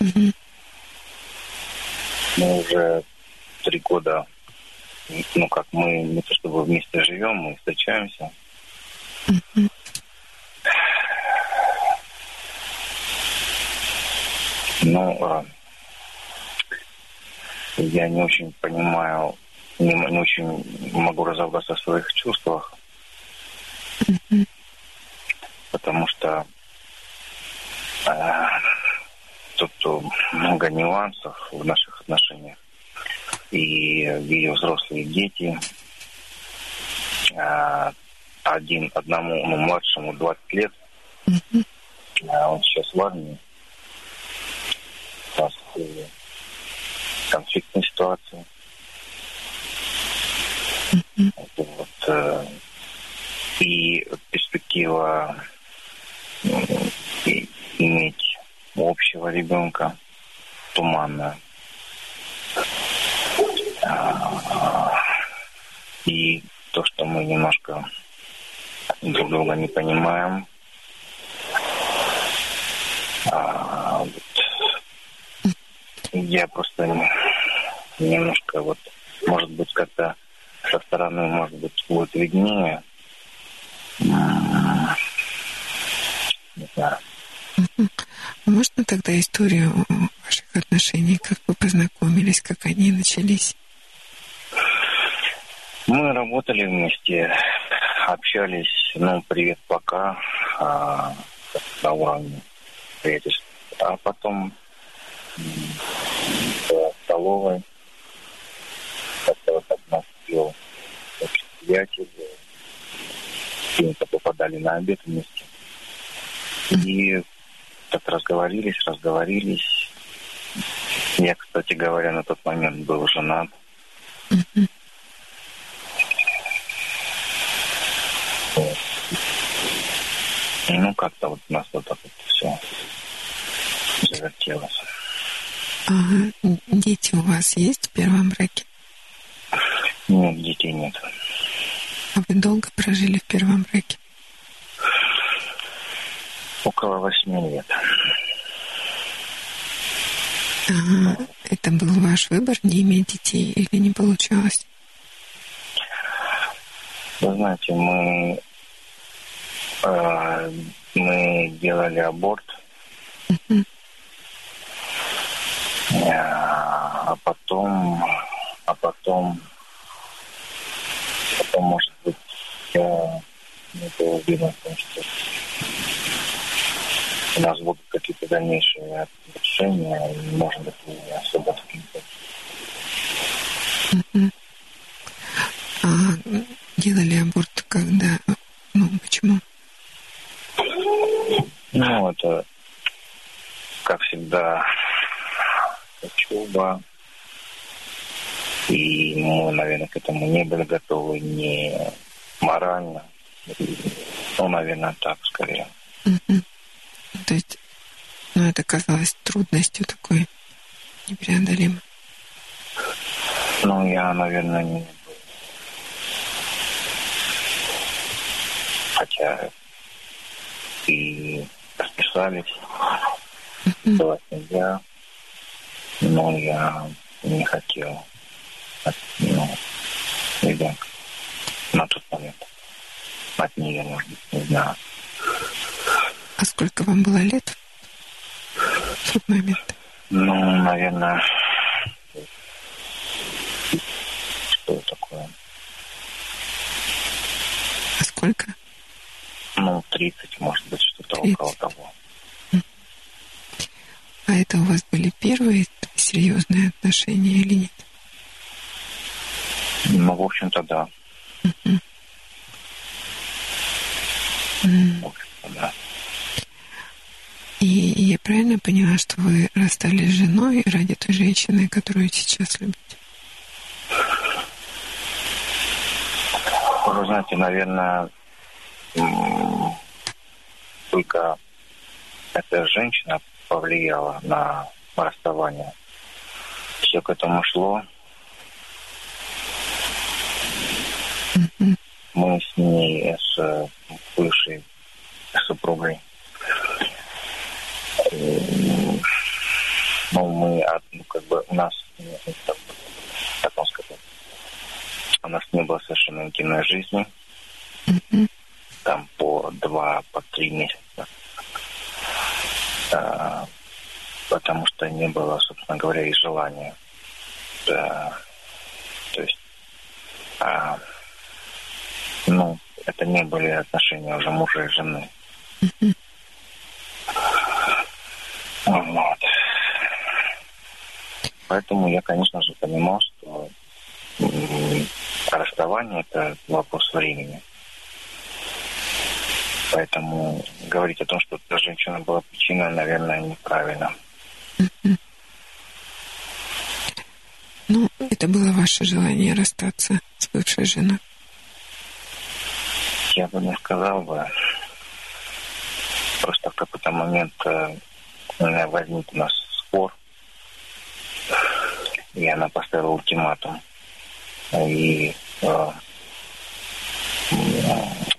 Мгм. Мы уже три года, ну как, мы не то чтобы вместе живем, мы встречаемся. Но а, я не очень понимаю, не, не очень могу разобраться в своих чувствах, Мгм. потому что а, тут э, много нюансов в наших отношениях. И ее взрослые дети, а, один одному, ну, младшему 20 лет, Мгм. а он сейчас в армии. Нас э, конфликтная ситуация. Вот, э, и перспектива иметь общего ребенка туманная. А, И то, что мы немножко друг друга не понимаем, а, я просто не- немножко вот, может быть, как-то со стороны, может быть, будет виднее. Не знаю. А Можно тогда историю ваших отношений, как вы познакомились, как они начались? Мы работали вместе, общались, ну, привет, пока, а, на уровне приятельства. А потом в столовой вел общий приятель, мы попадали на обед вместе. И так разговорились, разговорились. Я, кстати говоря, на тот момент был женат. И, ну, как-то вот у нас вот так вот все завертелось. А дети у вас есть в первом браке? Нет, детей нет. А вы долго прожили в первом браке? Около восьми лет. Ага. Это был ваш выбор не иметь детей или не получалось? Вы знаете, мы, э, мы делали аборт, э, а потом, а потом, потом, может быть, я не был уверен в том, что у нас будут какие-то дальнейшие отношения, и, может быть, не особо какие-то. А делали аборт когда? Ну, почему? Ну, это, как всегда, учеба. И мы, наверное, к этому не были готовы ни морально. Ну, наверное, так скорее. Мгм. То есть, ну, это казалось трудностью такой непреодолимой. Ну, я, наверное, не. Хотя и расписались, была семья, но я не хотел от, ну, ребенка на тот момент. От нее, может быть, не знаю. А сколько вам было лет в тот момент? Ну, наверное, что такое? А сколько? Ну, 30, может быть, что-то 30. около того. А это у вас были первые серьезные отношения или нет? Ну, в общем-то, да. В общем-то, да. правильно поняла, что вы расстались с женой ради той женщины, которую сейчас любите? Вы знаете, наверное, только эта женщина повлияла на расставание. Все к этому шло. Мы с ней, с бывшей супругой, ну, мы, ну, как бы, у нас, как вам сказать, у нас не было совершенно интимной жизни. Там по два, по три месяца. А, потому что не было, собственно говоря, и желания. Да. То есть, а, ну, это не были отношения уже мужа и жены. Вот. Поэтому я, конечно же, понимал, что расставание – это вопрос времени. Поэтому говорить о том, что эта женщина была причиной, наверное, неправильно. Ну, это было ваше желание расстаться с бывшей женой? Я бы не сказал бы. Просто в какой-то момент э, возник у нас спор, и она поставила ультиматум. И э,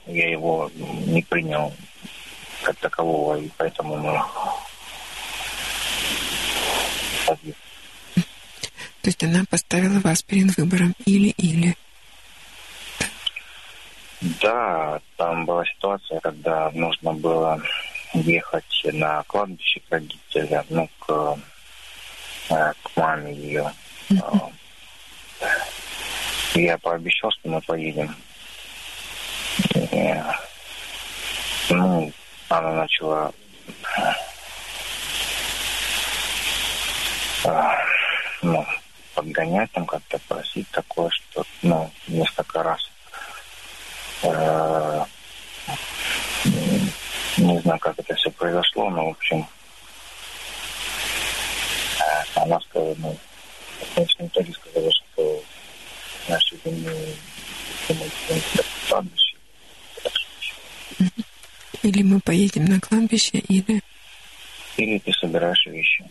я его не принял как такового, и поэтому мы то есть она поставила вас перед выбором или-или? Да, там была ситуация, когда нужно было ехать на кладбище к родителям, ну, к, э, к маме ее. Mm-hmm. Я пообещал, что мы поедем. И, ну, она начала э, ну, подгонять там как-то, просить такое, что, ну, несколько раз. Э, не знаю, как это все произошло, но, в общем, э, она сказала, ну, в конечном итоге сказала, что наши мы кладбище. Или мы поедем на кладбище, или... Или ты собираешь вещи.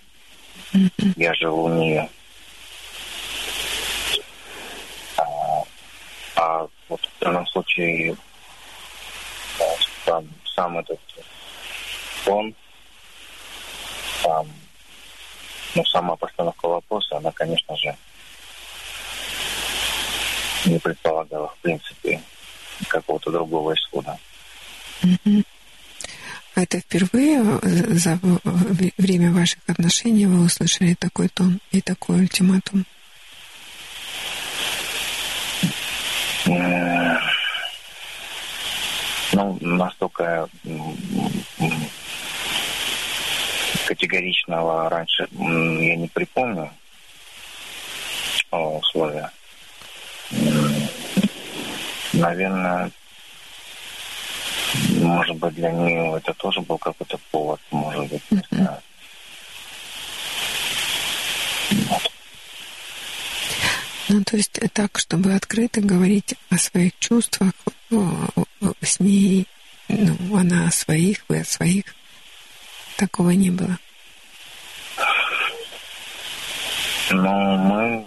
Я живу у нее. А вот в данном случае сам, сам этот фон, сам, ну, сама постановка вопроса, она, конечно же, не предполагала, в принципе, какого-то другого исхода. А это впервые за время ваших отношений вы услышали такой тон и такой ультиматум? Ну, настолько категоричного раньше я не припомню условия. Наверное, может быть, для нее это тоже был какой-то повод, может быть, не знаю. Ну, то есть так, чтобы открыто говорить о своих чувствах с ней, ну, она о своих, вы о своих, такого не было. Ну, мы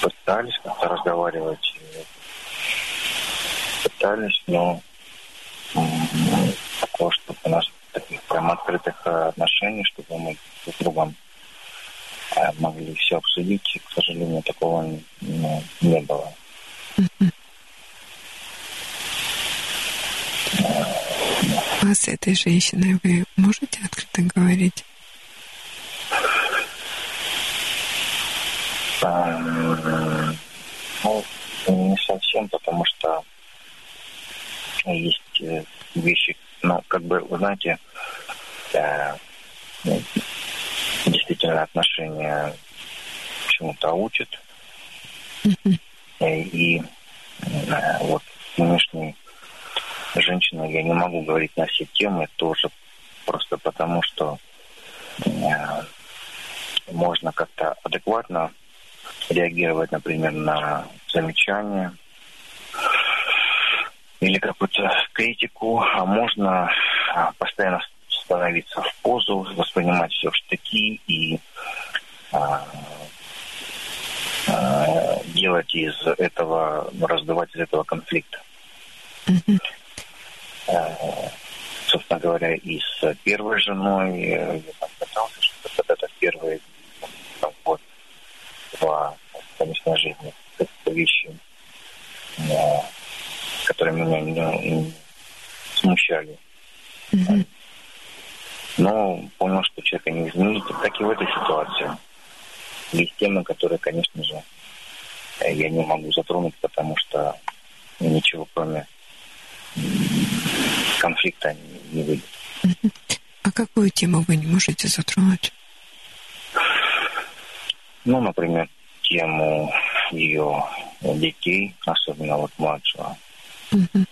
пытались как-то разговаривать, пытались, но такого, чтобы у нас таких прям открытых отношений, чтобы мы друг с другом Э, могли все обсудить. К сожалению, такого ну, не было. А с этой женщиной вы можете открыто говорить? Эм, ну, не совсем, потому что есть э, вещи, ну, как бы, вы знаете, э, действительно отношения чему-то учат. И э, вот нынешней женщиной я не могу говорить на все темы, тоже просто потому, что э, можно как-то адекватно реагировать, например, на замечания или какую-то критику, а можно а, постоянно становиться в позу, воспринимать все в штыки и а, а, делать из этого, раздавать из этого конфликта. Mm-hmm. А, собственно говоря, и с первой женой я там пытался, что это первые там, год, два совместной жизни, какие-то вещи, а, которые меня не, не смущали. Mm-hmm но понял, что человека не изменить, так и в этой ситуации. Есть темы, которые, конечно же, я не могу затронуть, потому что ничего кроме конфликта не выйдет. А какую тему вы не можете затронуть? Ну, например, тему ее детей, особенно вот младшего. Угу.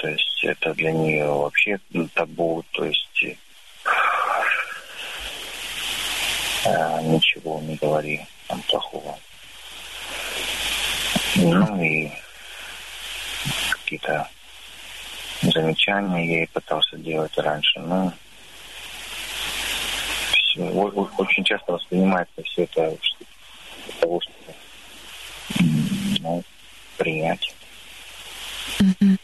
То есть это для нее вообще табу, то есть э, ничего не говори там плохого. Ну и какие-то замечания я ей пытался делать раньше, но все, очень часто воспринимается все это для того, чтобы ну, принять. Mm-hmm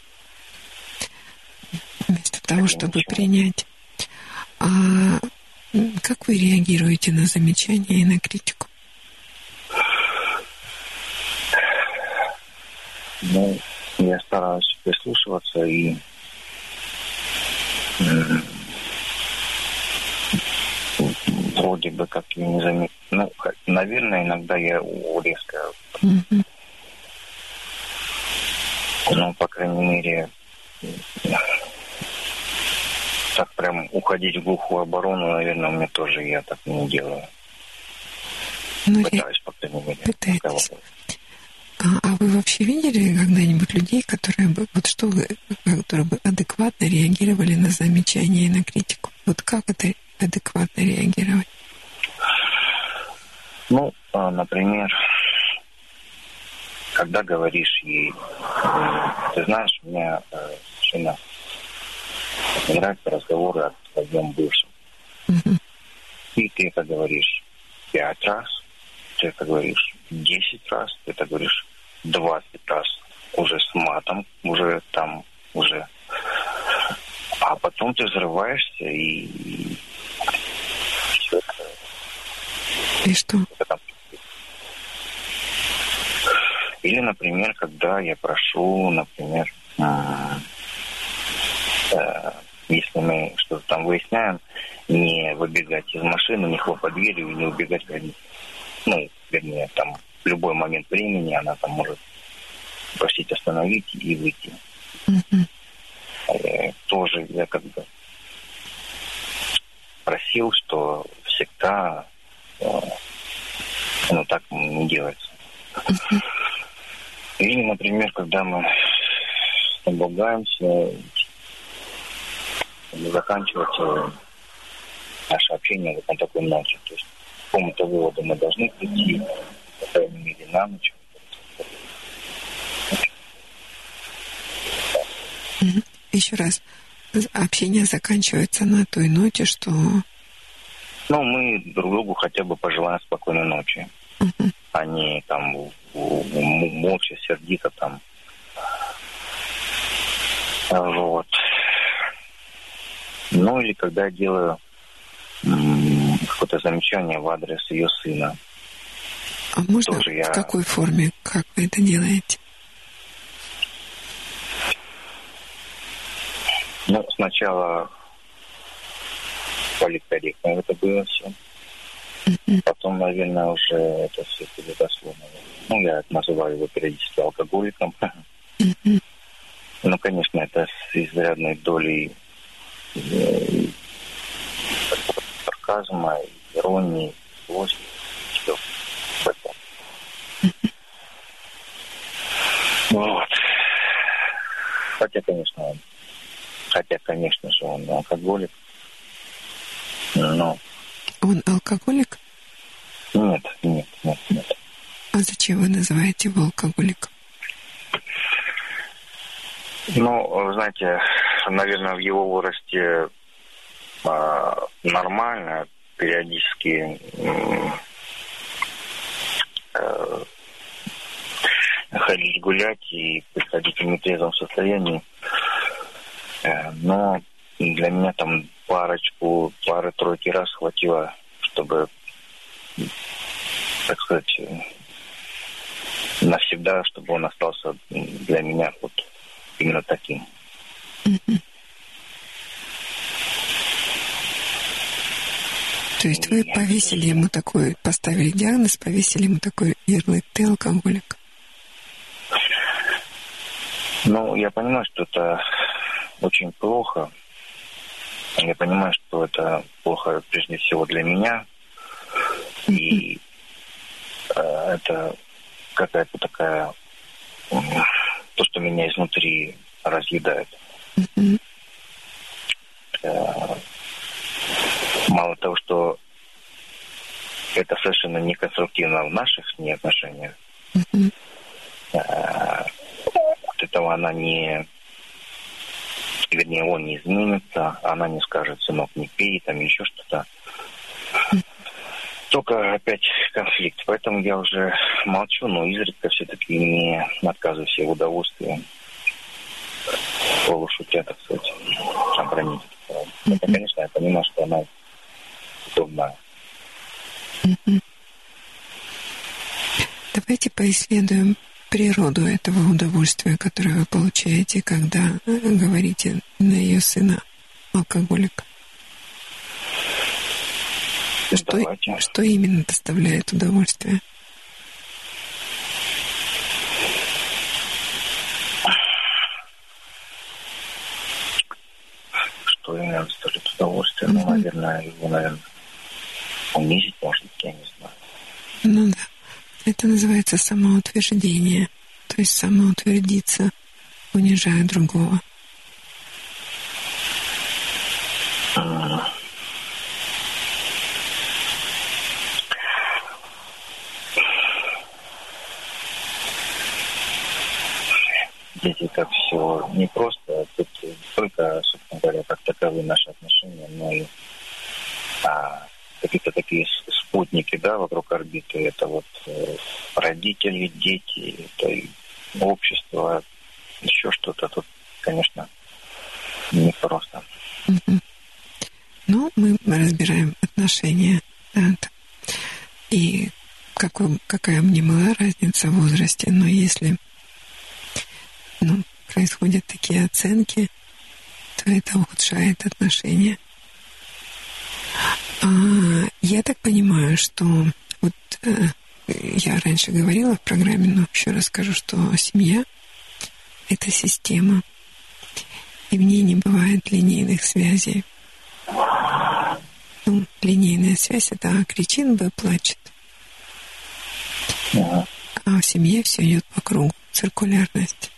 того, чтобы принять. А как вы реагируете на замечания и на критику? Ну, я стараюсь прислушиваться и вроде бы как я не заметил. Ну, наверное, иногда я резко. Mm-hmm. Ну, по крайней мере, так прям уходить в глухую оборону, наверное, у меня тоже я так не делаю. Ну, Пытаюсь, я... по крайней мере. Пытаетесь. А, а вы вообще видели когда-нибудь людей, которые бы, вот что вы, которые бы адекватно реагировали на замечания и на критику? Вот как это адекватно реагировать? Ну, а, например, когда говоришь ей, ты знаешь, у меня э, мне нравятся разговоры о твоем бывшем. Mm-hmm. И ты это говоришь пять раз, ты это говоришь десять раз, ты это говоришь двадцать раз уже с матом, уже там, уже. А потом ты взрываешься и, и что? Или, например, когда я прошу, например, Э, если мы что-то там выясняем, не выбегать из машины, не хлопать дверью, не убегать, ну, вернее, там в любой момент времени она там может просить остановить и выйти. Mm-hmm. Тоже я как бы просил, что всегда э, ну, так не делается. Mm-hmm. Или, например, когда мы облагаемся, заканчиваться наше общение вот на такой ноте. То есть к какому-то выводу мы должны прийти, по крайней мере, на ночь. Еще раз, общение заканчивается на той ноте, что... Ну, мы друг другу хотя бы пожелаем спокойной ночи. Uh-huh. А не там молча, сердито там. Вот. Ну или когда я делаю какое-то замечание в адрес ее сына. А можно Тоже я... в какой форме, как вы это делаете? Ну, сначала политкорректно это было все. Mm-hmm. Потом, наверное, уже это все передошло. Ну, я называю его периодически алкоголиком. Mm-hmm. Ну, конечно, это с изрядной долей сарказма, иронии, злости, все в этом. Вот. Хотя, конечно, Хотя, конечно же, он алкоголик. Но... Он алкоголик? Нет, нет, нет, нет. А зачем вы называете его алкоголиком? Ну, знаете, наверное, в его возрасте э, нормально периодически э, ходить гулять и приходить в нетрезвом состоянии. Э, но для меня там парочку, пары-тройки раз хватило, чтобы, так сказать, навсегда, чтобы он остался для меня вот именно таким. То есть вы повесили ему такой, поставили диагноз, повесили ему такой ярлык, ты алкоголик? Ну, я понимаю, что это очень плохо. Я понимаю, что это плохо прежде всего для меня. И э, это какая-то такая то, что меня изнутри разъедает. Mm-hmm. Мало того, что это совершенно не конструктивно в наших с ней отношениях, mm-hmm. от этого она не вернее, он не изменится, она не скажет, сынок, не пей, там еще что-то. Только опять конфликт. Поэтому я уже молчу, но изредка все-таки не отказываюсь в удовольствии полушутя, так сказать, обронить. Mm-hmm. Это, конечно, я понимаю, что она удобная. Mm-hmm. Давайте поисследуем природу этого удовольствия, которое вы получаете, когда говорите на ее сына алкоголика. Что, что именно доставляет удовольствие? Что именно доставляет удовольствие? Ну, наверное, его, наверное, унизить, может быть, я не знаю. Ну да. Это называется самоутверждение, то есть самоутвердиться, унижая другого. Здесь это все непросто. Тут только, собственно говоря, как таковые наши отношения, но и а, какие-то такие спутники, да, вокруг орбиты. Это вот э, родители, дети, это и общество, еще что-то. Тут, конечно, непросто. Ну, мы разбираем отношения. Да, и какой, какая мне была разница в возрасте, но если ну, происходят такие оценки, то это ухудшает отношения. А, я так понимаю, что вот э, я раньше говорила в программе, но еще раз скажу, что семья — это система, и в ней не бывает линейных связей. Ну, линейная связь — это А кричит, Б плачет. А в семье все идет по кругу, циркулярность.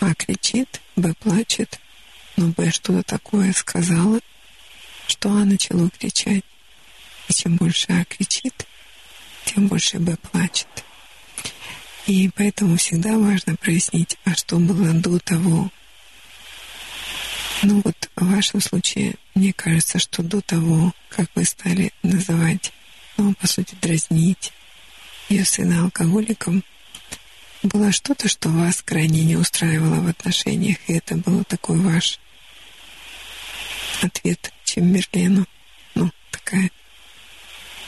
А кричит, Б плачет, но Б что-то такое сказала, что А начало кричать. И чем больше А кричит, тем больше Б плачет. И поэтому всегда важно прояснить, а что было до того. Ну вот в вашем случае, мне кажется, что до того, как вы стали называть, ну, по сути, дразнить ее сына алкоголиком, было что-то, что вас крайне не устраивало в отношениях, и это был такой ваш ответ чем Мерлену. Ну, такая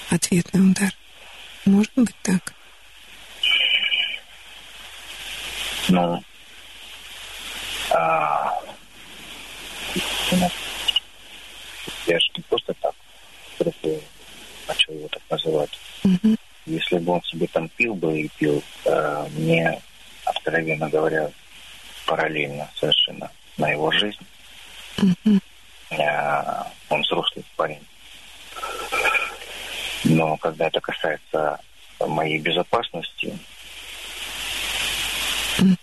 ответный удар. Может быть так? Ну, а, я же не просто так просто начал его так называть. Угу. Если бы он себе там пил бы и пил, а, мне, откровенно говоря, параллельно совершенно на его жизнь. Угу. А, он взрослый парень. Но когда это касается моей безопасности,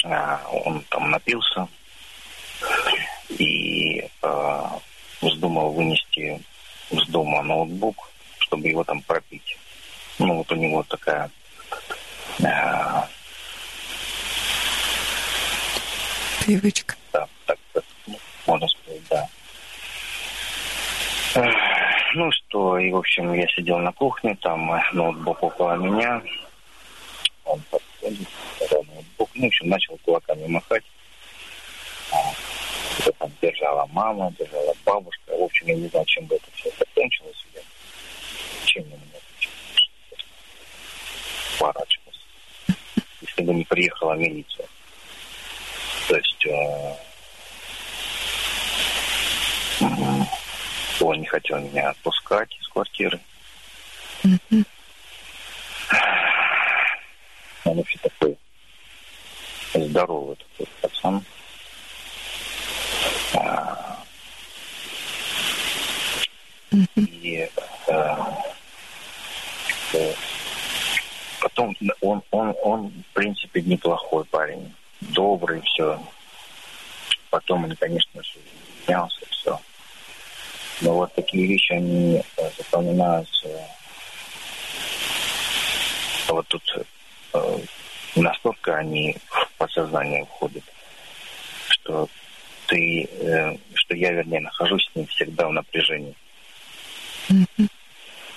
а, он там напился, и и э, вздумал вынести из дома ноутбук, чтобы его там пропить. Ну, вот у него такая э, Привычка. Да, так, так можно сказать, да. Ну что, и, в общем, я сидел на кухне, там э, ноутбук около меня. Он подходит, ноутбук, ну, в общем, начал кулаками махать. Это там держала мама, держала бабушка. В общем, я не знаю, чем бы это все закончилось. Чем я меня поворачивался. Если бы не приехала милиция. То есть э, он не хотел меня отпускать из квартиры. Он вообще такой здоровый такой пацан. А, И э, э, потом он, он, он, в принципе, неплохой парень. Добрый, все. Потом он, конечно же, менялся, все. Но вот такие вещи, они э, запоминаются. А вот тут э, настолько они в подсознание входят, что ты, э, что я, вернее, нахожусь с ним всегда в напряжении.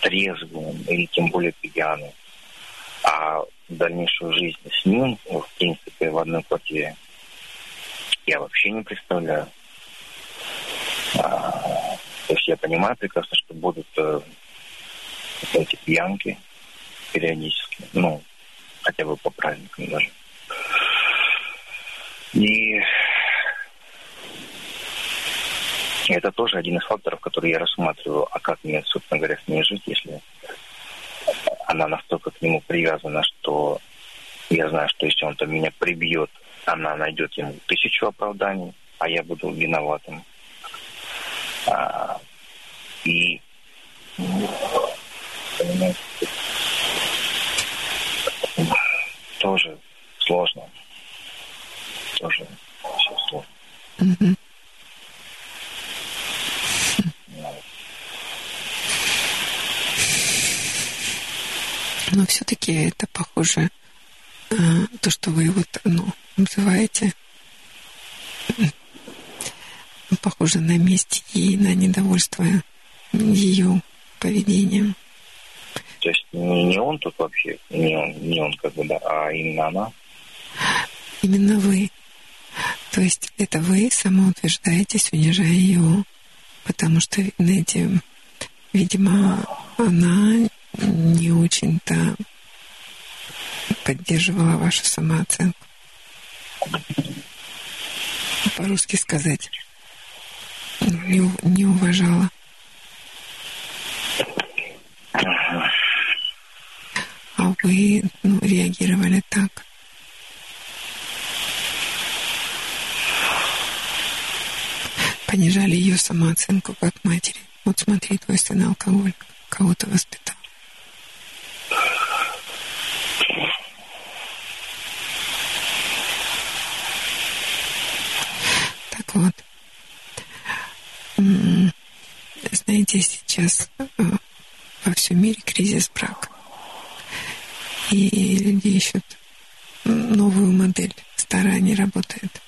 Трезвым или тем более пьяным. А дальнейшую жизнь с ним, в принципе, в одной квартире, я вообще не представляю. А, то есть я понимаю прекрасно, что будут э, эти пьянки периодически, ну, хотя бы по праздникам даже. И это тоже один из факторов, который я рассматриваю. А как мне, собственно говоря, с ней жить, если она настолько к нему привязана, что я знаю, что если он там меня прибьет, она найдет ему тысячу оправданий, а я буду виноватым. А, и тоже сложно. Тоже все сложно. Мгм. Но все-таки это похоже, э, то, что вы вот, ну, называете, м, похоже на месть и на недовольство ее поведением. То есть не, он тут вообще, не он, не он как бы, да, а именно она. Именно вы. То есть это вы самоутверждаетесь, унижая ее, потому что, знаете, видимо, она не очень-то поддерживала вашу самооценку. По-русски сказать. Не, не уважала. А вы ну, реагировали так. Понижали ее самооценку как матери. Вот смотри, твой сын алкоголик, кого-то воспитал. Так вот, знаете, сейчас э, во всем мире кризис брака. И люди ищут новую модель. Старая не работает.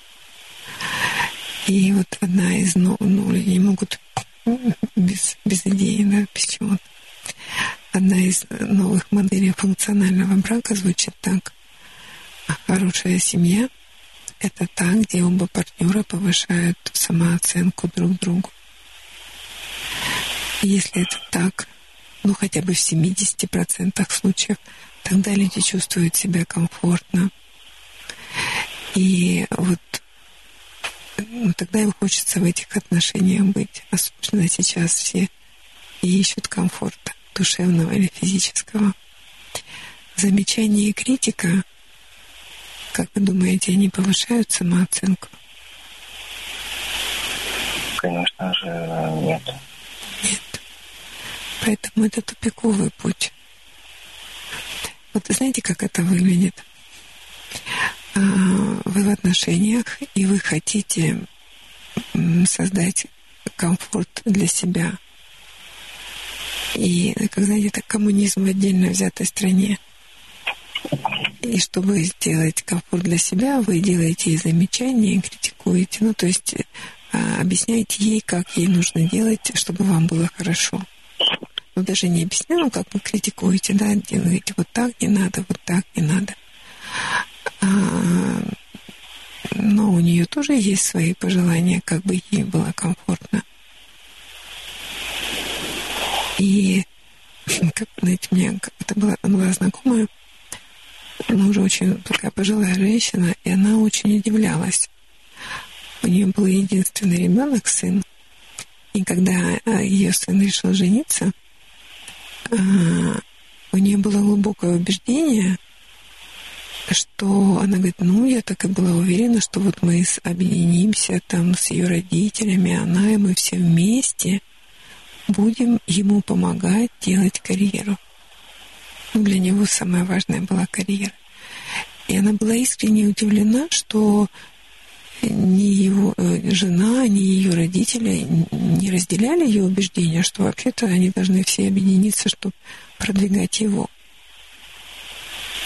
И вот одна из новых, ну, люди могут без, без идеи, да, без чего-то. Одна из новых моделей функционального брака звучит так. Хорошая семья – это та, где оба партнера повышают самооценку друг другу. Если это так, ну хотя бы в 70% случаев, тогда люди чувствуют себя комфортно. И вот ну, тогда им хочется в этих отношениях быть. Особенно сейчас все ищут комфорта, душевного или физического. Замечание и критика, как вы думаете, они повышают самооценку? Конечно же, нет. Нет. Поэтому это тупиковый путь. Вот знаете, как это выглядит? А, Вы в отношениях, и вы хотите создать комфорт для себя. И, как знаете, это коммунизм в отдельно взятой стране. И чтобы сделать комфорт для себя, вы делаете ей замечания, критикуете. Ну, то есть а, объясняете ей, как ей нужно делать, чтобы вам было хорошо. Но даже не объясняю, как вы критикуете, да, делаете вот так не надо, вот так не надо. А, но у нее тоже есть свои пожелания, как бы ей было комфортно. И, как, знаете, мне это была, была знакомая, она уже очень такая пожилая женщина, и она очень удивлялась. У нее был единственный ребенок, сын. И когда а, ее сын решил жениться, а, у нее было глубокое убеждение, что она говорит, ну, я так и была уверена, что вот мы объединимся там с ее родителями, она и мы все вместе будем ему помогать делать карьеру. Ну, для него самое важное была карьера. И она была искренне удивлена, что ни его э, жена, ни ее родители не разделяли ее убеждения, что вообще-то они должны все объединиться, чтобы продвигать его.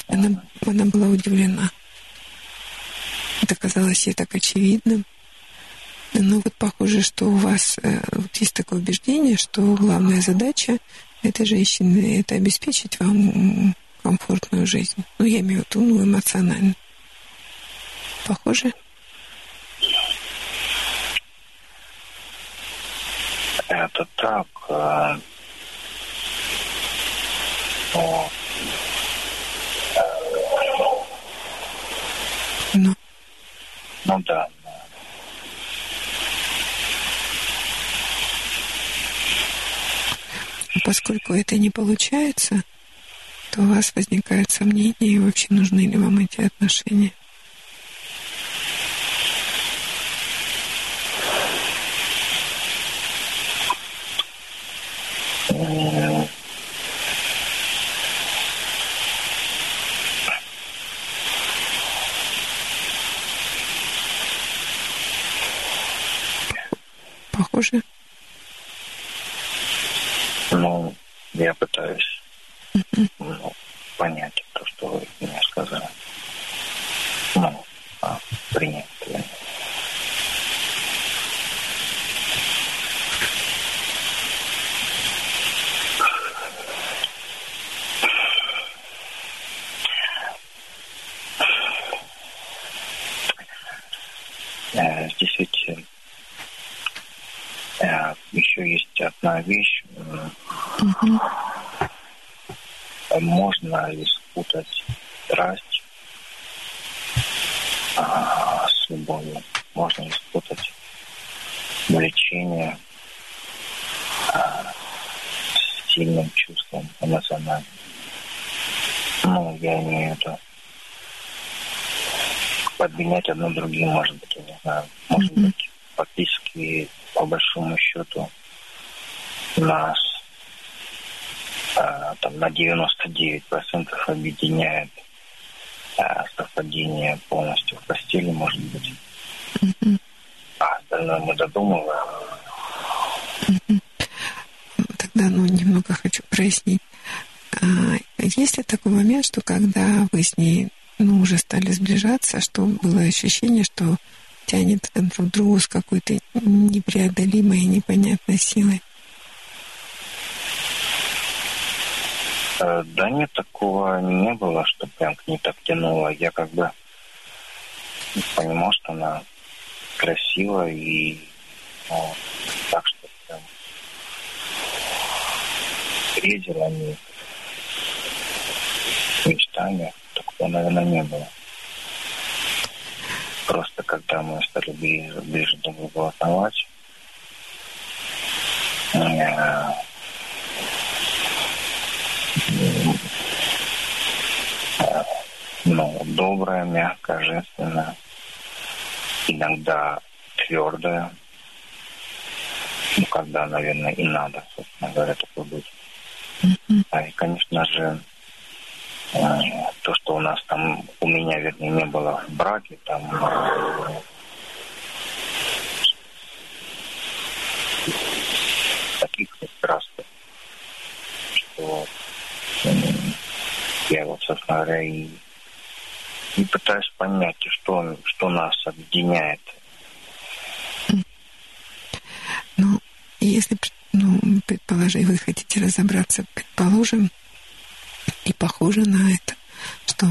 Она, она была удивлена. Это казалось ей так очевидным. Но вот похоже, что у вас э, вот есть такое убеждение, что главная задача этой женщины — это обеспечить вам комфортную жизнь. Ну, я имею в виду, ну, эмоционально. Похоже? Это так. Э, но Ну. Ну да. Поскольку это не получается, то у вас возникает сомнение, и вообще нужны ли вам эти отношения. Похоже. Ну, я пытаюсь ну, понять то, что вы мне сказали. Ну, а, принять. Э, Здесь ведь э, еще есть одна вещь. Мгм. Можно ли спутать страсть а, с любовью? Можно ли спутать влечение а, с сильным чувством эмоциональным? Ну, я имею в виду подменять одно другим, может быть, я не знаю. Может Мгм. быть, фактически, по большому счету, нас там на 99% объединяет а, совпадение полностью в постели, может быть. Мгм. А остальное мы додумываем. Тогда, ну, немного хочу прояснить. А, есть ли такой момент, что когда вы с ней, ну, уже стали сближаться, что было ощущение, что тянет друг к другу с какой-то непреодолимой и непонятной силой? Да нет, такого не было, что прям к ней так тянуло. Я как бы понимал, что она красива и ну, так что прям бредил о ней мечтами. Такого, наверное, не было. Просто когда мы стали ближе, ближе друг к другу узнавать, э, ну, добрая, мягкая, женственная, иногда твердая, ну, когда, наверное, и надо, собственно говоря, такой быть. А и, конечно же, э, то, что у нас там, у меня, вернее, не было в браке, там, таких страстей, что я вот, собственно говоря, и, и пытаюсь понять, что, что нас объединяет. Ну, если ну, предположить, вы хотите разобраться, предположим, и похоже на это, что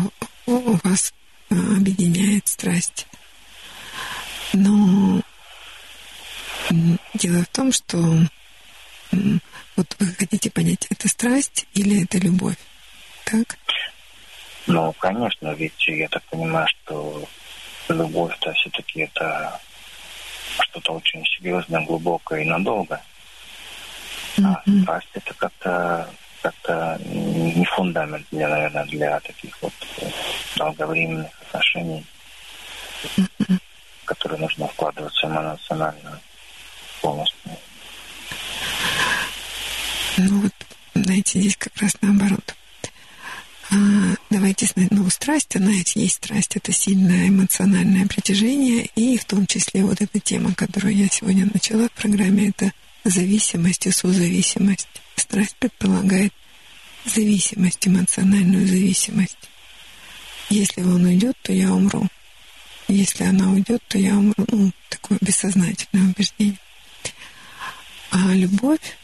у вас а, объединяет страсть. Но дело в том, что вот вы хотите понять, это страсть или это любовь, так? Ну, конечно, ведь я так понимаю, что любовь-то все-таки это что-то очень серьезное, глубокое и надолго. А страсть это как-то как-то не фундамент для, наверное, для таких вот долговременных отношений, в которые нужно вкладываться эмоционально полностью. Ну вот, знаете, здесь как раз наоборот. А, давайте, ну, страсть, она есть страсть, это сильное эмоциональное притяжение, и в том числе вот эта тема, которую я сегодня начала в программе, это зависимость и созависимость. Страсть предполагает зависимость, эмоциональную зависимость. Если он уйдет, то я умру. Если она уйдет, то я умру. Ну, такое бессознательное убеждение. А любовь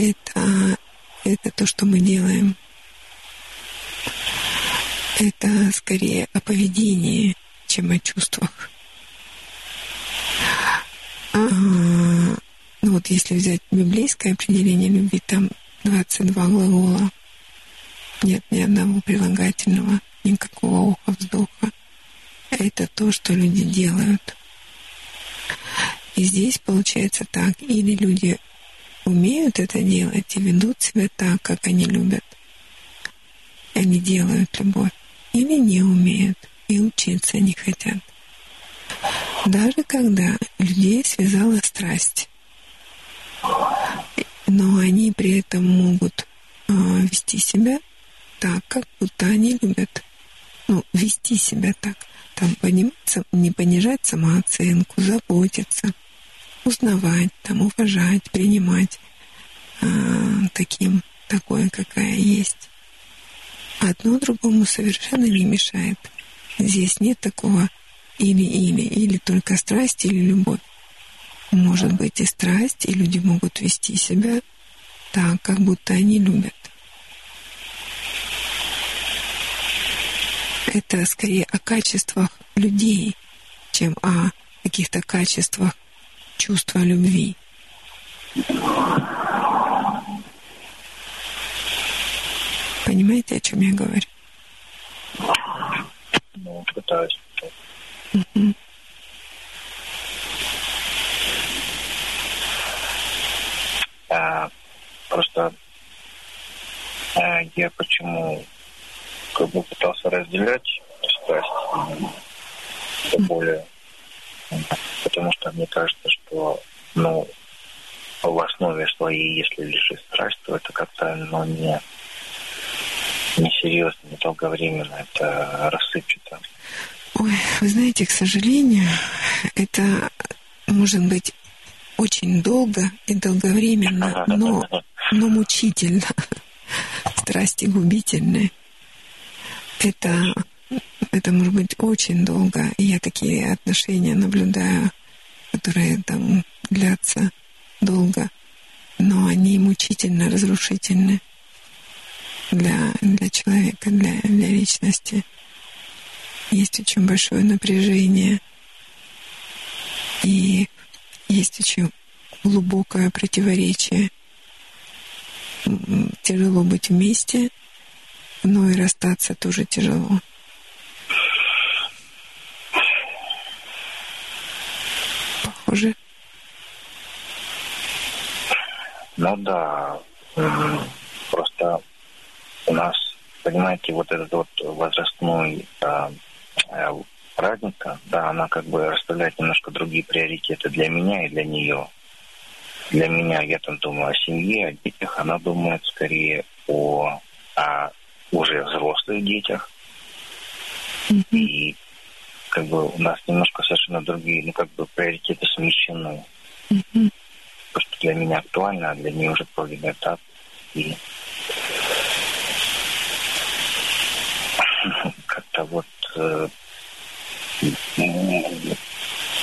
это, это то, что мы делаем. Это скорее о поведении, чем о чувствах. А, ну вот если взять библейское определение любви, там 22 глагола. Нет ни одного прилагательного, никакого уха вздоха. Это то, что люди делают. И здесь получается так. Или люди умеют это делать и ведут себя так, как они любят. Они делают любовь. Или не умеют и учиться не хотят. Даже когда людей связала страсть, но они при этом могут э, вести себя так, как будто они любят. Ну, вести себя так. Там пониматься, не понижать самооценку, заботиться, узнавать, там, уважать, принимать э, таким, такое, какая есть. Одно другому совершенно не мешает. Здесь нет такого или-или, или только страсть, или любовь может быть и страсть, и люди могут вести себя так, как будто они любят. Это скорее о качествах людей, чем о каких-то качествах чувства любви. Понимаете, о чем я говорю? Ну, пытаюсь. Угу. А, просто а, я почему как бы пытался разделять страсть более потому что мне кажется, что ну в основе своей, если лишь страсть, то это как-то ну, не несерьезно, не долговременно, это рассыпчато. Ой, вы знаете, к сожалению, это может быть очень долго и долговременно, но, но мучительно. Страсти губительные. Это, это может быть очень долго. И я такие отношения наблюдаю, которые там длятся долго, но они мучительно разрушительны для, для человека, для, для личности. Есть очень большое напряжение. И есть очень глубокое противоречие. Тяжело быть вместе, но и расстаться тоже тяжело. Похоже. Ну да, просто у нас, понимаете, вот этот вот возрастной а, а, разница, да, она как бы расставляет немножко другие приоритеты для меня и для нее. Для меня я там думаю о семье, о детях, она думает скорее о, о уже взрослых детях. И как бы у нас немножко совершенно другие, ну как бы приоритеты смещены. Mm-hmm. То, что для меня актуально, а для нее уже пройденный этап. И как-то вот э,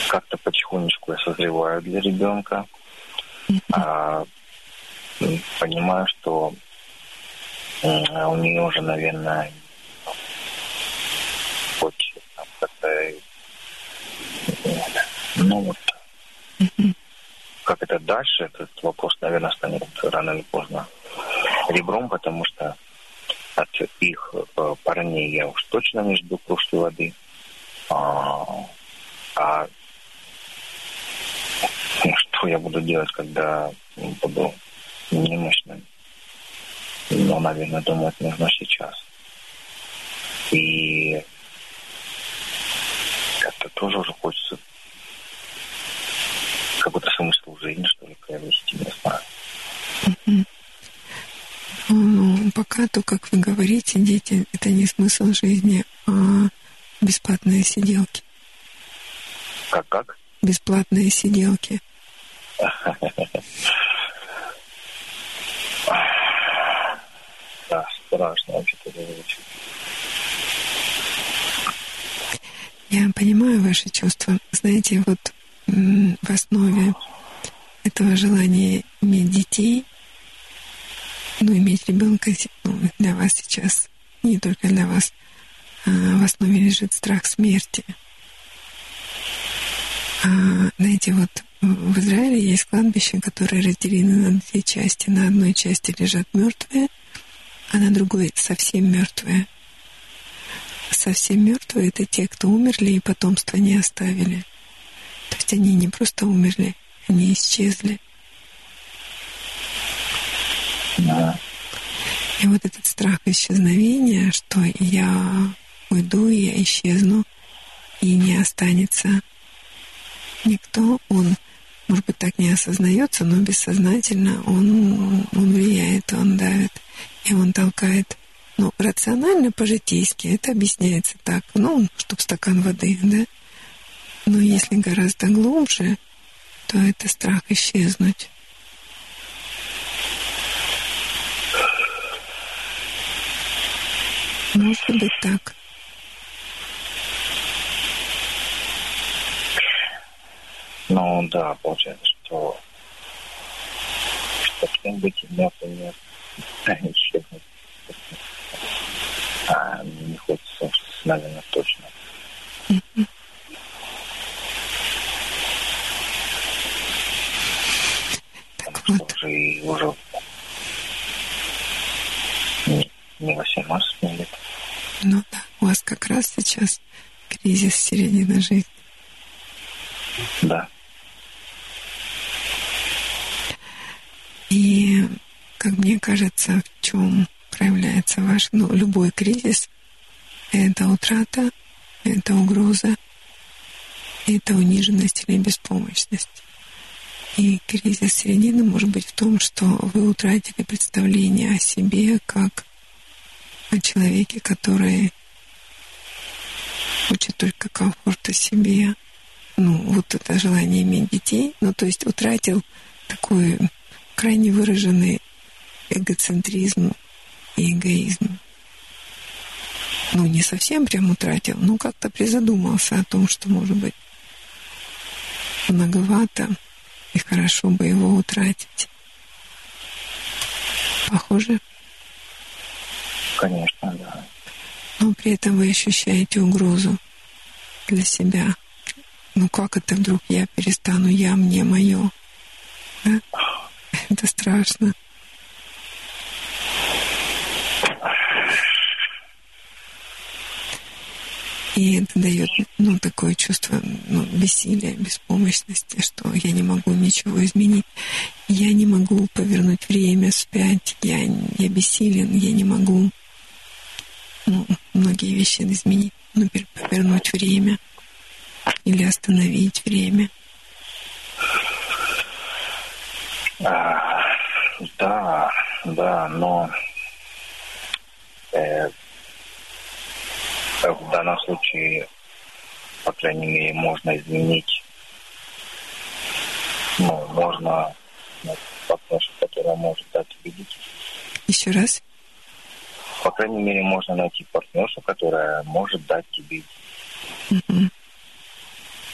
как-то потихонечку я созреваю для ребенка. А, понимаю, что у нее уже, наверное, хочет как-то ну вот как это дальше, этот вопрос, наверное, станет рано или поздно ребром, потому что от их э, парней я уж точно не жду кружки воды. А, а что я буду делать, когда буду немощным? Ну, наверное, думать нужно сейчас. И как-то тоже уже хочется какой-то смысл жизни, что ли, приобрести, не знаю. Ну, пока то, как вы говорите, дети, это не смысл жизни, а бесплатные сиделки. Как-как? Бесплатные сиделки. Да, страшно вообще-то звучит. Я понимаю ваши чувства. Знаете, вот в основе этого желания иметь детей, ну, иметь ребенка ну, для вас сейчас, не только для вас, а в основе лежит страх смерти. А, знаете, вот в Израиле есть кладбища, которые разделены на две части. На одной части лежат мертвые, а на другой совсем мертвые. Совсем мертвые это те, кто умерли и потомство не оставили. То есть они не просто умерли, они исчезли. Да. И вот этот страх исчезновения, что я уйду, я исчезну, и не останется никто, он, может быть, так не осознается, но бессознательно он, он влияет, он давит, и он толкает. Ну, рационально, по-житейски, это объясняется так, ну, чтоб стакан воды, да? Но если гораздо глубже, то это страх исчезнуть. Может быть так. Ну да, получается, что совсем быть мертвым исчезнуть. А не хочется, наверное, точно. Что вот. уже и уже не, не 18 лет. Ну да, у вас как раз сейчас кризис середины жизни. Да. И, как мне кажется, в чем проявляется ваш, ну, любой кризис, это утрата, это угроза, это униженность или беспомощность. И кризис середины может быть в том, что вы утратили представление о себе как о человеке, который хочет только комфорта себе. Ну, вот это желание иметь детей. Ну, то есть утратил такой крайне выраженный эгоцентризм и эгоизм. Ну, не совсем прям утратил, но как-то призадумался о том, что, может быть, многовато, и хорошо бы его утратить. Похоже? Конечно, да. Но при этом вы ощущаете угрозу для себя. Ну как это вдруг я перестану я, мне, мое? Да? Это страшно. И это дает, ну, такое чувство ну, бессилия, беспомощности, что я не могу ничего изменить. Я не могу повернуть время вспять. Я, я бессилен, я не могу ну, многие вещи изменить. Например, повернуть время или остановить время. А, да, да, но э, в данном случае, по крайней мере, можно изменить ну, можно найти партнершу, которая может дать тебе детей. Еще раз. По крайней мере, можно найти партнершу, которая может дать тебе.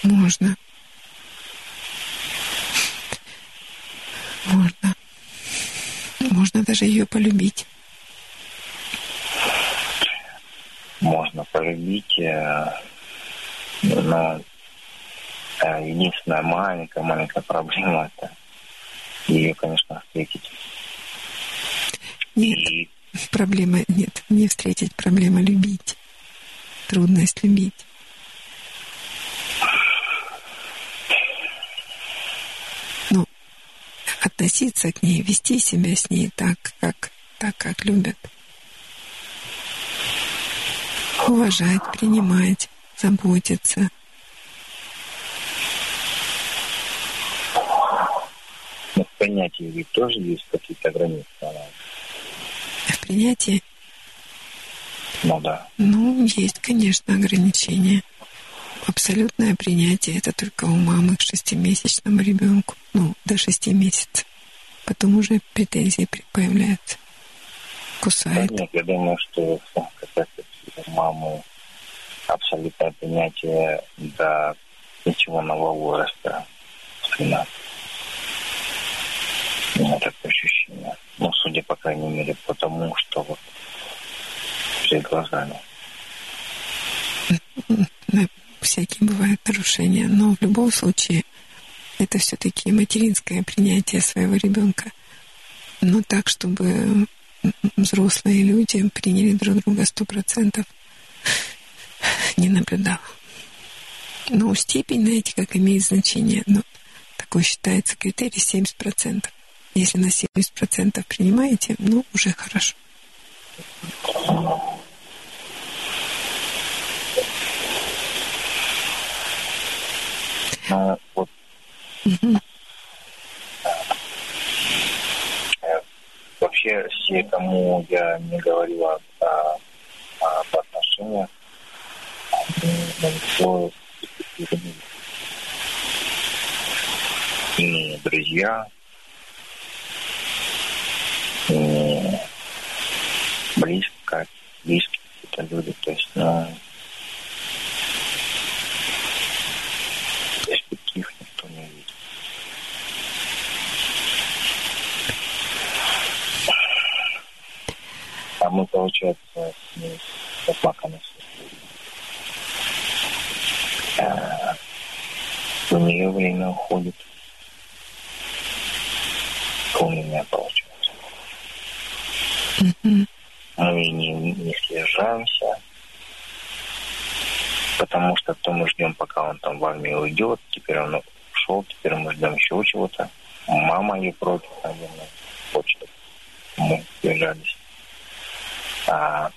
Можно. Можно. Можно даже ее полюбить. Можно полюбить, э, но э, единственная маленькая-маленькая проблема это ее, конечно, встретить. Нет, И проблема нет, не встретить, проблема любить. Трудность любить. Ну, относиться к ней, вести себя с ней так, как, так, как любят. Уважать, принимать, заботиться. ну, в понятии ведь тоже есть какие-то границы. она- В принятии, Ну да. ну, есть, конечно, ограничения. Абсолютное принятие это только у мамы к шестимесячному ребенку. Ну, до шести месяцев. Потом уже претензии появляются. Да Кусает. нет, я думаю, что как раз у мамы абсолютное принятие до пенсионного возраста сына. У меня такое ощущение. Ну, судя, по крайней мере, по тому, что вот перед глазами. Всякие бывают нарушения, но в любом случае это все-таки материнское принятие своего ребенка. Но так, чтобы взрослые люди приняли друг друга сто процентов, не наблюдала. Ну, степень, знаете, как имеет значение. Ну, такой считается критерий 70%. Если на 70% принимаете, ну, уже хорошо. Ну, вот. э, вообще все, кому я не говорила о, об отношениях, они никто ни друзья, близко, близкие люди, то есть, ну, перспектив никто не видит. А мы, получается, с ней заплаканы. А, У нее время уходит. У меня, получается. Мгм. Мы не, не съезжаемся, потому что то мы ждем, пока он там в армию уйдет, теперь он ушел, теперь мы ждем еще чего-то. Мама ее против, наверное, хочет. Мы съезжались. А,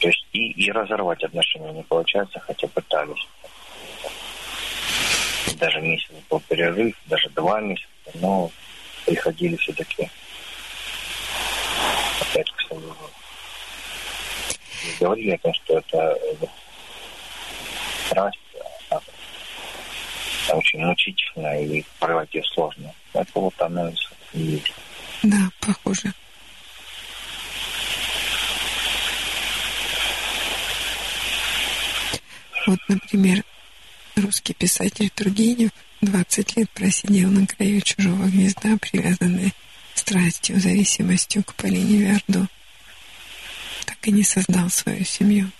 то есть и, и разорвать отношения не получается, хотя пытались. Даже месяц был перерыв, даже два месяца, но приходили все-таки опять к. И говорили о том, что это э, страсть, а, очень мучительно и порвать ее сложно. Это вот оно и есть. Да, похоже. Вот, например, русский писатель Тургенев 20 лет просидел на краю чужого гнезда, привязанный страстью, зависимостью к Полине Виардо. Так и не создал свою семью.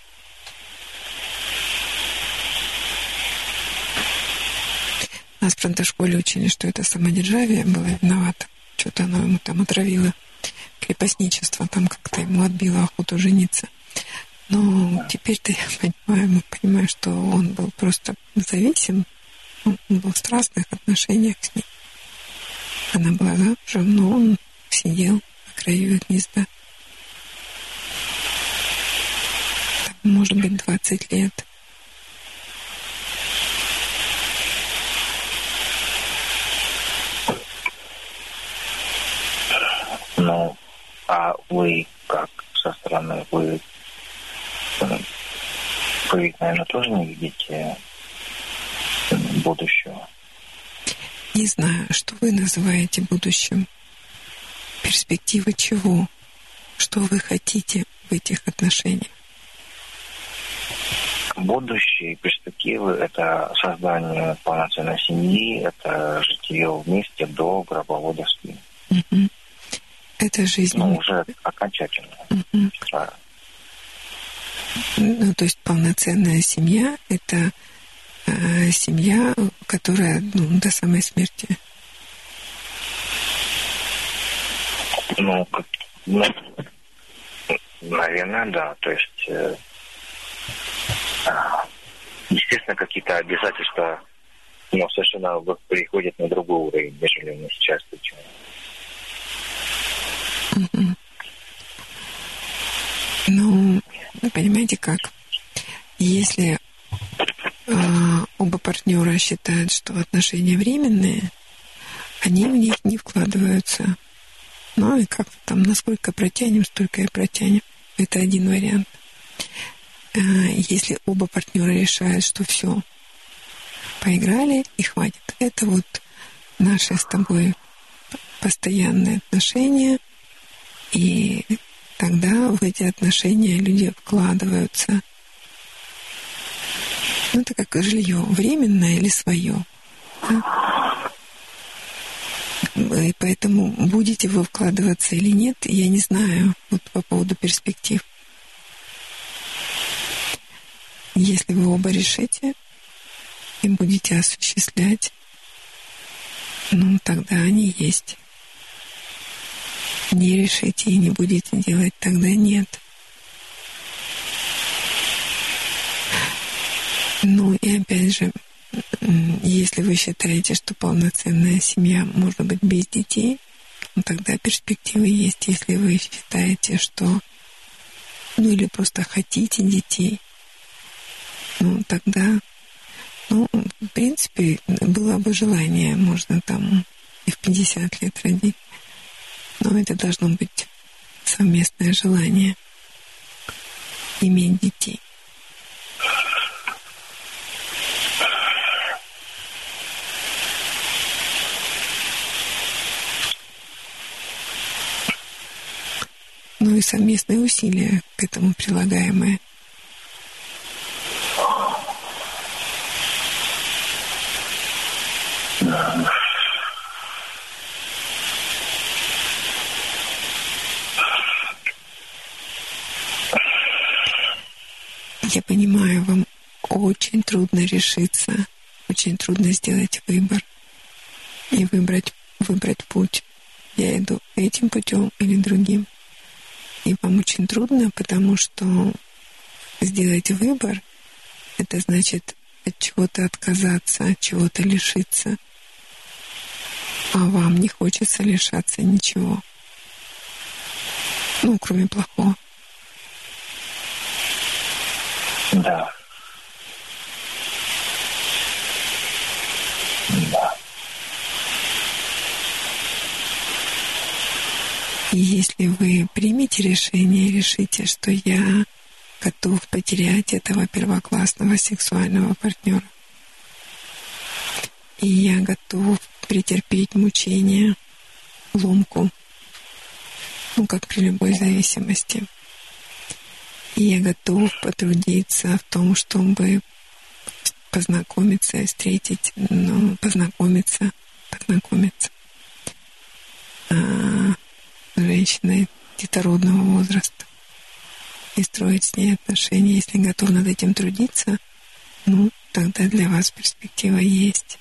Нас в школе учили, что это самодержавие было виновато. Что-то оно ему там отравило крепостничество, там как-то ему отбило охоту жениться. Но теперь-то я понимаю, мы понимаем, что он был просто зависим, он был в страстных отношениях с ней. Она была замужем, но он сидел на краю гнезда. Там, может быть, 20 лет. Ну, а вы как со стороны, вы, вы ведь, наверное, тоже не видите м, будущего. Не знаю, что вы называете будущим. Перспектива чего? Что вы хотите в этих отношениях? Будущие перспективы – это создание полноценной семьи, это житие вместе до гробовой доски. Угу. Это жизнь. Ну, уже окончательно. Угу. Да. Ну, то есть полноценная семья – это э, семья, которая ну, до самой смерти. Ну, как, ну, наверное, да. То есть, э, а, естественно, какие-то обязательства но совершенно приходят на другой уровень, нежели мы сейчас встречаем. Ну, понимаете как? Если э, оба партнера считают, что отношения временные, они в них не вкладываются. Ну и как там, насколько протянем, столько и протянем. Это один вариант. Э, если оба партнера решают, что все, поиграли и хватит. Это вот наши с тобой постоянные отношения, и тогда в эти отношения люди вкладываются. Ну, это как жилье, временное или свое. Да? И поэтому будете вы вкладываться или нет, я не знаю вот по поводу перспектив. Если вы оба решите и будете осуществлять, ну, тогда они есть не решите и не будете делать, тогда нет. Ну и опять же, если вы считаете, что полноценная семья может быть без детей, ну, тогда перспективы есть. Если вы считаете, что ну или просто хотите детей, ну тогда, ну, в принципе, было бы желание, можно там и в 50 лет родить. Но это должно быть совместное желание иметь детей. Ну и совместные усилия к этому прилагаемые. Я понимаю, вам очень трудно решиться, очень трудно сделать выбор и выбрать, выбрать путь. Я иду этим путем или другим. И вам очень трудно, потому что сделать выбор — это значит от чего-то отказаться, от чего-то лишиться. А вам не хочется лишаться ничего. Ну, кроме плохого. Да. Да. Если вы примете решение решите, что я готов потерять этого первоклассного сексуального партнера, и я готов претерпеть мучения, ломку, ну, как при любой зависимости – и я готов потрудиться в том, чтобы познакомиться, встретить, ну, познакомиться, познакомиться а, с женщиной детородного возраста и строить с ней отношения. Если готов над этим трудиться, ну, тогда для вас перспектива есть.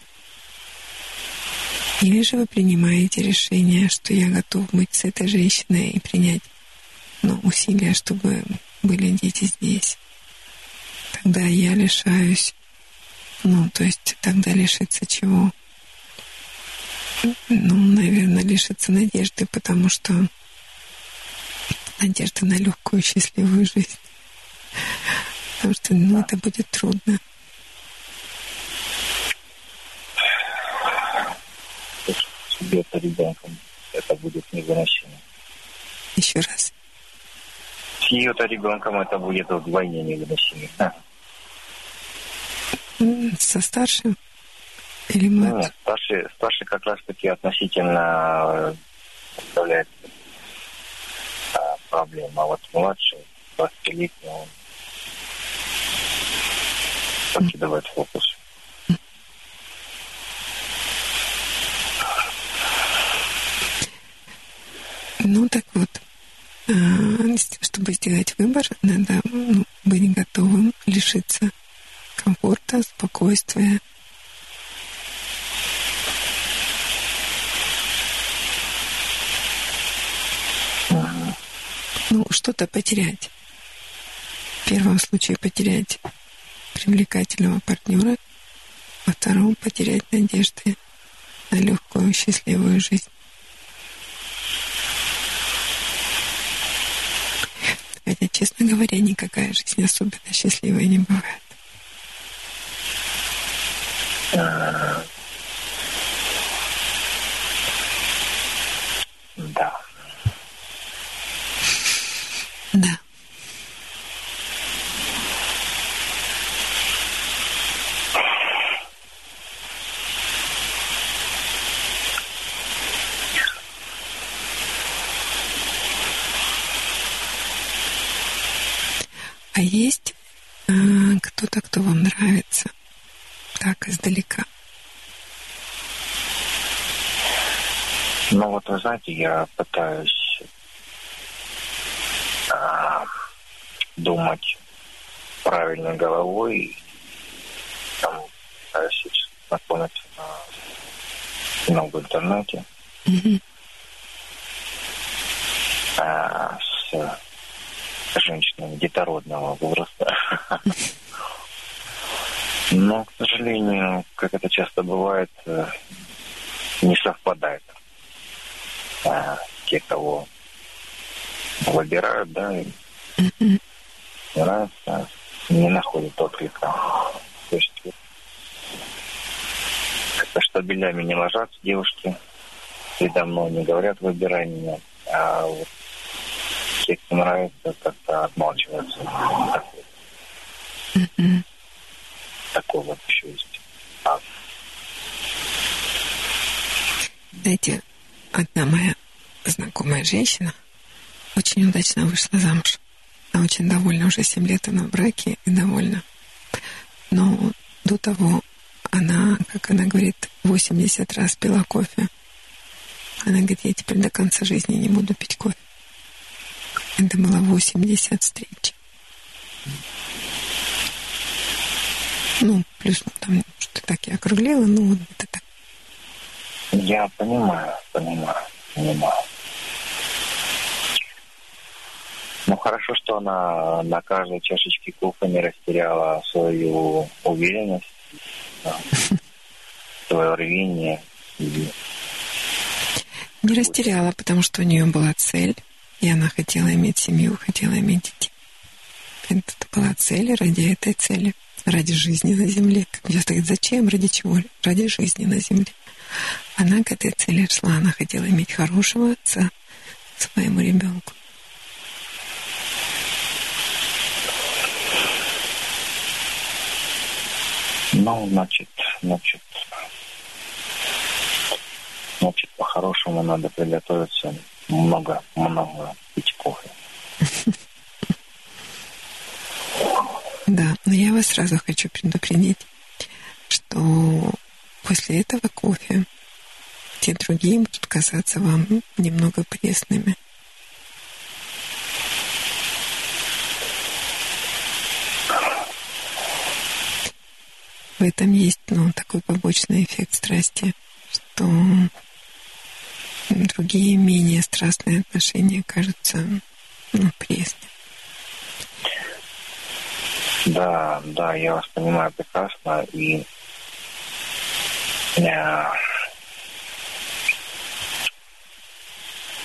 Или же вы принимаете решение, что я готов быть с этой женщиной и принять ну, усилия, чтобы были дети здесь. Тогда я лишаюсь, ну, то есть тогда лишиться чего? Ну, наверное, лишиться надежды, потому что надежда на легкую, счастливую жизнь. Потому что, ну, это будет трудно. Себе это ребенком это будет невыносимо. Еще раз ее-то ребенком это будет вдвойне невыносимо. Да. Со старшим? Или Ну, младше? нет, старший, старший как раз таки относительно э, представляет а, проблему. А вот младший, 20-летний, он покидывает фокус. Ну так вот, а, чтобы сделать выбор, надо ну, быть готовым лишиться комфорта, спокойствия. Ну, что-то потерять. В первом случае потерять привлекательного партнера, во втором потерять надежды на легкую, счастливую жизнь. Хотя, честно говоря, никакая жизнь особенно счастливой не бывает. Да. Да. А есть а, кто-то, кто вам нравится так издалека? Ну вот вы знаете, я пытаюсь а, думать правильной головой, и там пытаюсь знакомиться на, в интернете Мгм. а, с женщинами детородного возраста. Но, к сожалению, как это часто бывает, э, не совпадает. А, те, кого выбирают, да, и нравится, не находят отклика. То есть как-то штабелями не ложатся девушки, передо мной не говорят, выбирай меня, а вот те, кто нравится, как-то отмалчиваются. Такой, такой вот еще есть. А, Знаете, одна моя знакомая женщина очень удачно вышла замуж. Она очень довольна, уже 7 лет она в браке и довольна. Но до того она, как она говорит, 80 раз пила кофе. Она говорит, я теперь до конца жизни не буду пить кофе. Это было 80 встреч. Ну, плюс ну, там что-то так я округлила, ну вот это так. Я понимаю, понимаю, понимаю. Ну, хорошо, что она на каждой чашечке кофе не растеряла свою уверенность, свое рвение. Не растеряла, потому что у нее была цель, и она хотела иметь семью, хотела иметь детей. Это была цель ради этой цели, ради жизни на земле. Как часто говорят, зачем, ради чего? Ради жизни на земле. Она к этой цели шла, она хотела иметь хорошего отца своему ребенку. Ну, значит, значит, значит, по-хорошему надо приготовиться много, много пить кофе. Да, но я вас сразу хочу предупредить, что после этого кофе те другие будут казаться вам немного пресными. В этом есть ну, такой побочный эффект страсти, что другие менее страстные отношения кажутся ну, пресными. Да, да, я вас понимаю прекрасно. И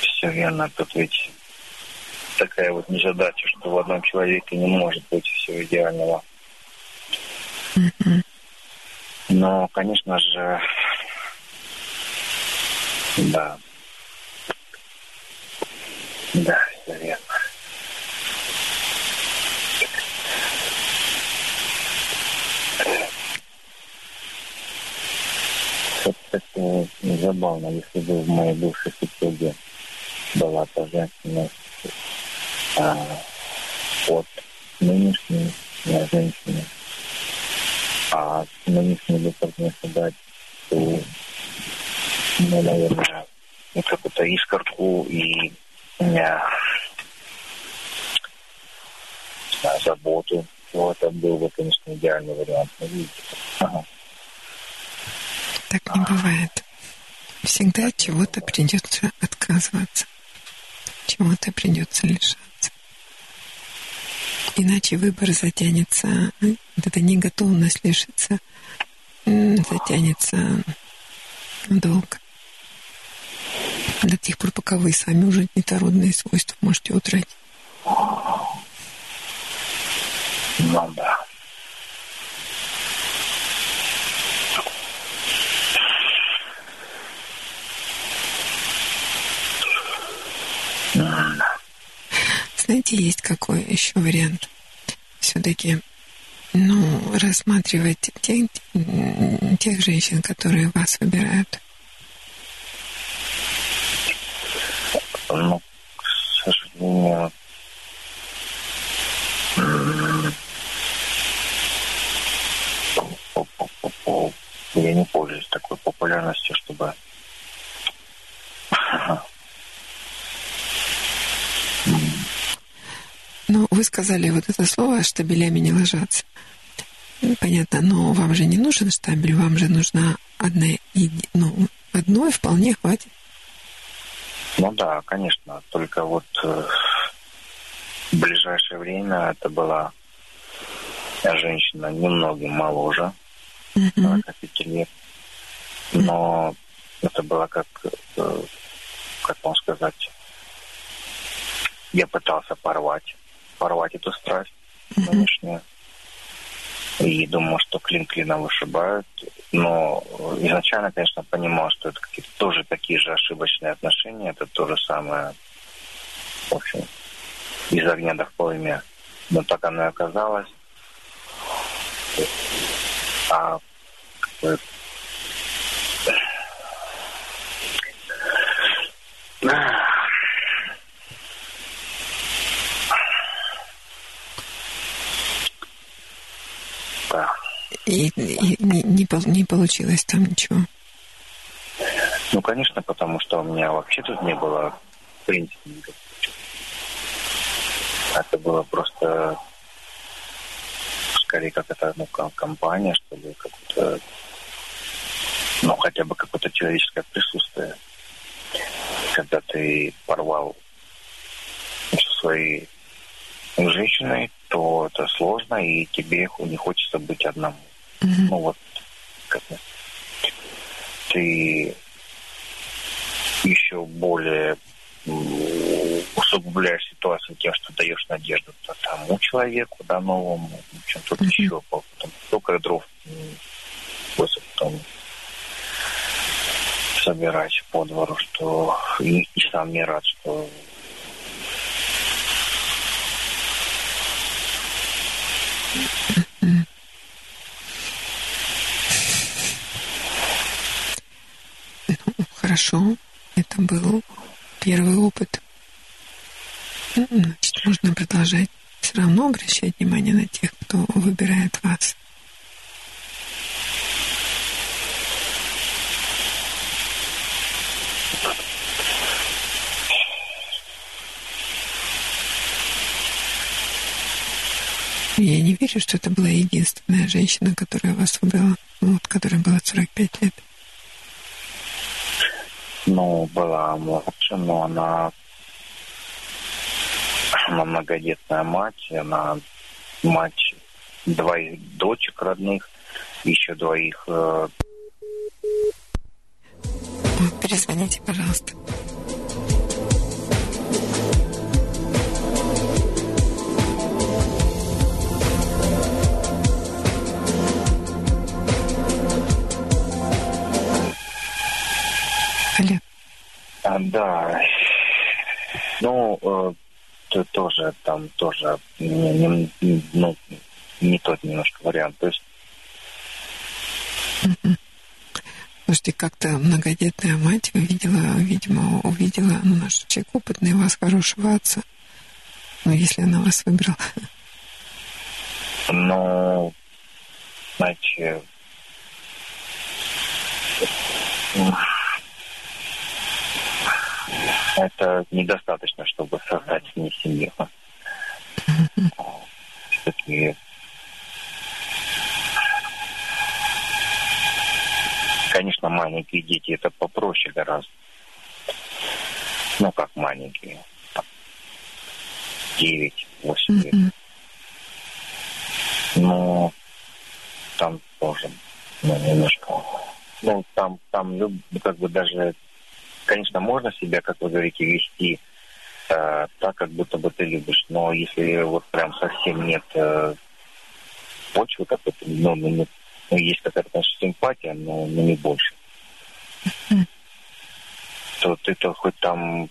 все верно. Тут ведь такая вот незадача, что в одном человеке не может быть все идеального. Но, конечно же, да. Да, все верно. Вот это забавно, если бы в моей бывшей супруге была та женственность а, от нынешней женщины, а нынешний бы партнерша дать, то, ну, наверное, ну, какую-то искорку и меня знаю, заботу. Вот это был бы, конечно, идеальный вариант. Ага. Так не бывает. Всегда от чего-то придется отказываться, чего-то придется лишаться. Иначе выбор затянется, вот эта неготовность лишиться затянется долго. До тех пор, пока вы сами уже детородные свойства можете утратить. Ну да. Знаете, есть какой еще вариант? Все-таки, ну, рассматривать тех, тех женщин, которые вас выбирают. Ну, к сожалению, я не пользуюсь такой популярностью, чтобы Ну, вы сказали вот это слово «штабелями не ложатся». Понятно, но вам же не нужен штабель, вам же нужна одна, ну, одной вполне хватит. Ну да, конечно, только вот э, в ближайшее время это была женщина немногим моложе, mm-hmm. 45 лет, но это было как, э, как вам сказать, я пытался порвать порвать эту страсть нынешнюю. И думал, что клин клина вышибают. Но изначально, конечно, понимал, что это какие-то тоже такие же ошибочные отношения. Это то же самое, в общем, из огня до полымя. Но так оно и оказалось. А И, и не, не, не получилось там ничего. Ну, конечно, потому что у меня вообще тут не было, в принципе, никаких Это было просто скорее как это, ну, компания, что ли, как-то, ну, хотя бы какое-то человеческое присутствие. Когда ты порвал своей женщиной, то это сложно, и тебе не хочется быть одному. Mm-hmm. Ну вот, как ты еще более усугубляешь ситуацию тем, что даешь надежду тому человеку, да, новому, чем тут mm-hmm. еще, потом столько дров после потом собирать по двору, что и, и сам не рад, что Хорошо, это был первый опыт. Значит, можно продолжать все равно обращать внимание на тех, кто выбирает вас. Я не верю, что это была единственная женщина, которая вас выбрала, ну, вот, которой было 45 лет. Ну, была младше, но она, она многодетная мать, она мать двоих дочек родных, еще двоих. Э... Перезвоните, пожалуйста. А, да. Ну, э, тоже там тоже не, не, ну, не тот немножко вариант. То есть... Слушайте, как-то многодетная мать увидела, видимо, увидела, ну, наш человек опытный, вас хорошего отца. Ну, если она вас выбрала. Но, знаете, это недостаточно, чтобы создать с ней семью. Все-таки Конечно, маленькие дети это попроще гораздо. Ну, как маленькие. 9-8 лет. Но там тоже ну, немножко. Ну, там, там, ну, как бы даже, конечно, можно себя, как вы говорите, вести э, так, как будто бы ты любишь. Но если вот прям совсем нет э, почвы какой-то, ну, ну, ну, есть какая-то, конечно, симпатия, но, но не больше. Mm-hmm. То ты-то хоть там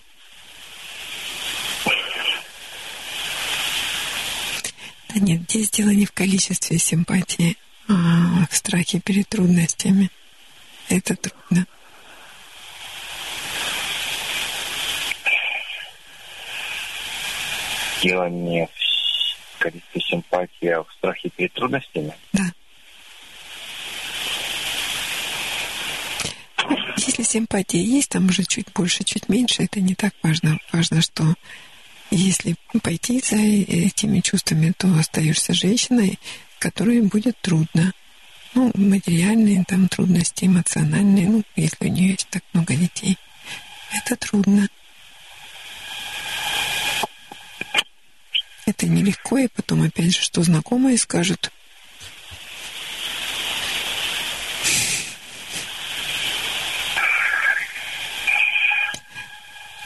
Да нет, здесь дело не в количестве симпатии, а в страхе перед трудностями. Это трудно. Дело не в количестве симпатии, а в страхе перед трудностями? Да. Если симпатия есть, там уже чуть больше, чуть меньше, это не так важно. Важно, что если пойти за этими чувствами, то остаешься женщиной, которой будет трудно. Ну, материальные там трудности, эмоциональные, ну, если у нее есть так много детей. Это трудно. Это нелегко, и потом, опять же, что знакомые скажут.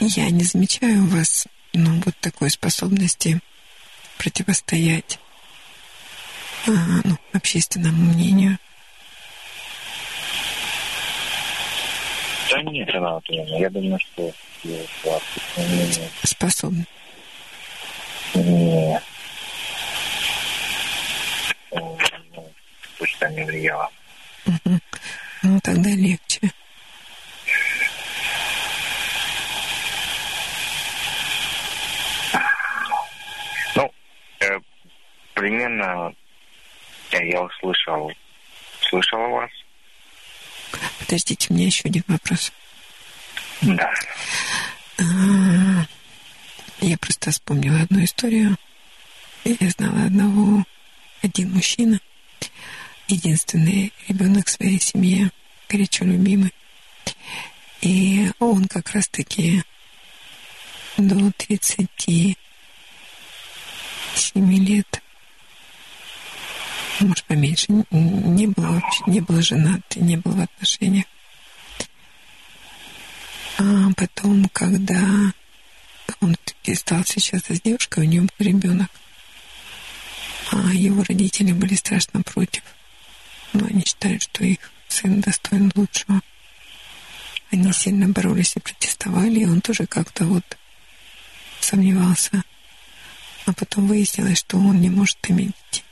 Я не замечаю у вас ну, вот такой способности противостоять а, ну, общественному мнению. Да нет, Ренат я думаю, что способны. Нет. Ну, пусть там не влияло. Угу. Ну, тогда легче. примерно я услышал, слышал вас. Подождите, у меня еще один вопрос. Да. А, я просто вспомнила одну историю. Я знала одного, один мужчина, единственный ребенок в своей семье, горячо любимый. И он как раз-таки до 37 лет может, поменьше, не было вообще, не был женат, не был в отношениях. А потом, когда он стал сейчас с девушкой, у него ребенок. А его родители были страшно против. Но они считали, что их сын достоин лучшего. Они сильно боролись и протестовали, и он тоже как-то вот сомневался. А потом выяснилось, что он не может иметь детей.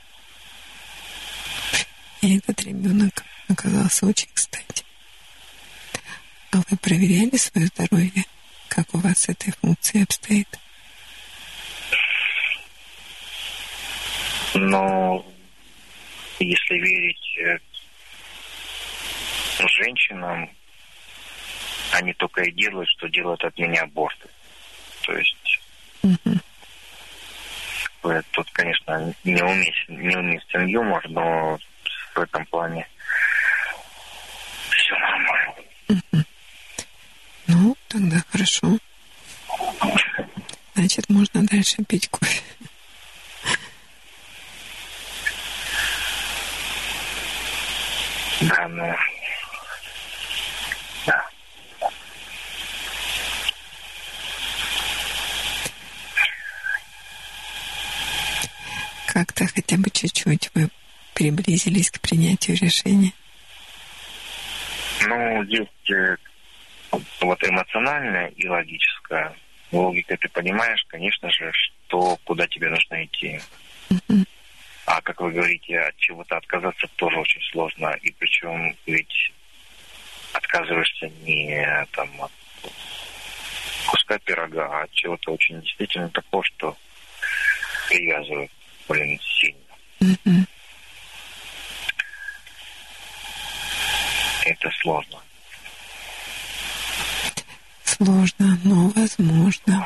И этот ребенок оказался очень кстати. А вы проверяли свое здоровье? Как у вас с этой функцией обстоит? Но если верить э, женщинам, они только и делают, что делают от меня аборты. То есть угу. тут, конечно, неуместен, неуместен юмор, но в этом плане все нормально. Ну, тогда хорошо. Значит, можно дальше пить кофе. Да, ну... Да. Как-то хотя бы чуть-чуть вы приблизились к принятию решения? Ну, есть вот эмоциональная и логическая. Логика ты понимаешь, конечно же, что куда тебе нужно идти. А как вы говорите, от чего-то отказаться тоже очень сложно. И причем ведь отказываешься не там, от куска пирога, а от чего-то очень действительно такого, что привязывает, блин, сильно. Это сложно. Сложно, но возможно.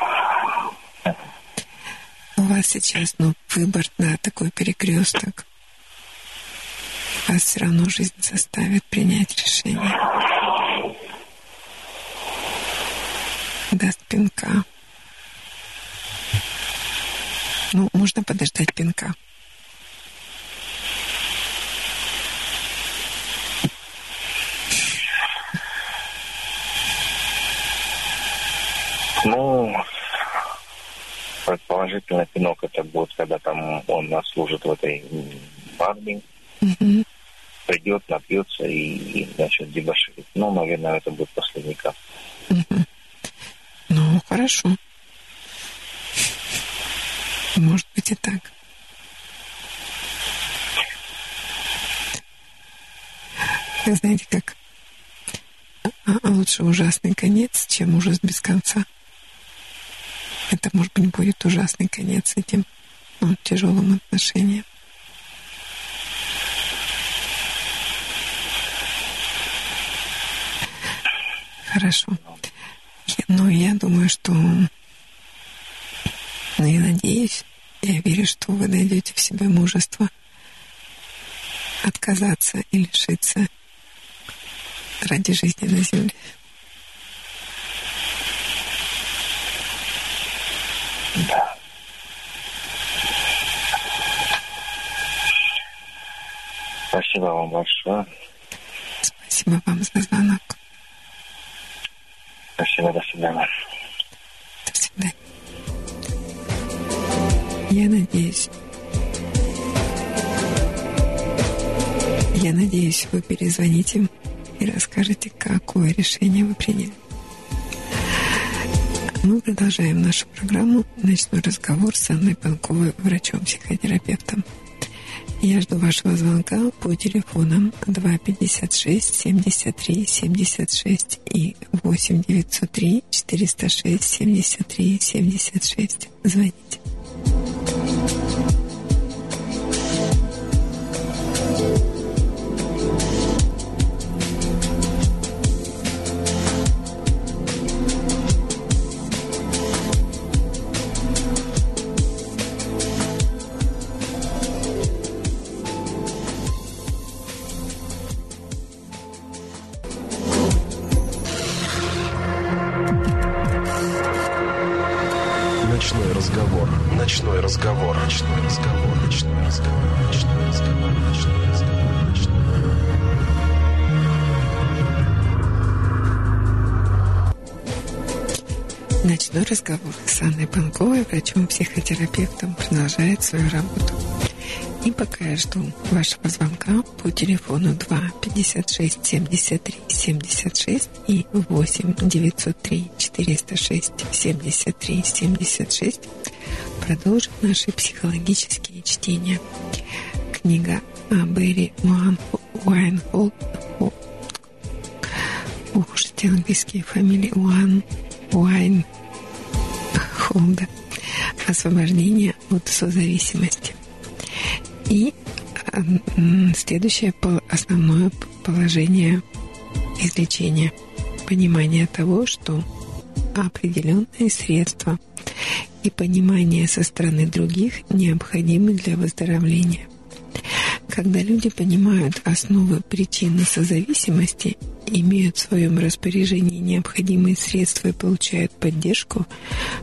У вас сейчас ну, выбор на такой перекресток. Вас все равно жизнь заставит принять решение. Даст пинка. Ну, можно подождать пинка. Ну, предположительно, пинок это будет, когда там он нас служит в этой армии, Мгм. придет, напьется и, и начнет дебоширить. Ну, наверное, это будет последний кап. Мгм. Ну, хорошо. Может быть и так. Вы Знаете, как а- а лучше ужасный конец, чем ужас без конца. Это, может быть, будет ужасный конец этим ну, тяжелым отношениям. Хорошо. Но я думаю, что... Ну, я надеюсь, я верю, что вы найдете в себе мужество отказаться и лишиться ради жизни на земле. Спасибо вам большое. Спасибо вам за звонок. Спасибо, до свидания. До свидания. Я надеюсь, я надеюсь, вы перезвоните и расскажете, какое решение вы приняли. Мы продолжаем нашу программу «Ночной разговор» с Анной Панковой, врачом-психотерапевтом. Я жду вашего звонка по телефонам 256 73 76 и 8 903 406 73 76. Звоните. Врачом-психотерапевтом, продолжает свою работу. И пока я жду вашего звонка по телефону 2 56 73 76 и 8 903 406 73 76, продолжим наши психологические чтения. Книга о Берри Уайнхолд. Ух уж эти английские фамилии Уан Уайн Холда. Освобождение от созависимости. И м, следующее основное положение излечения. Понимание того, что определенные средства и понимание со стороны других необходимы для выздоровления. Когда люди понимают основы причины созависимости, имеют в своем распоряжении необходимые средства и получают поддержку,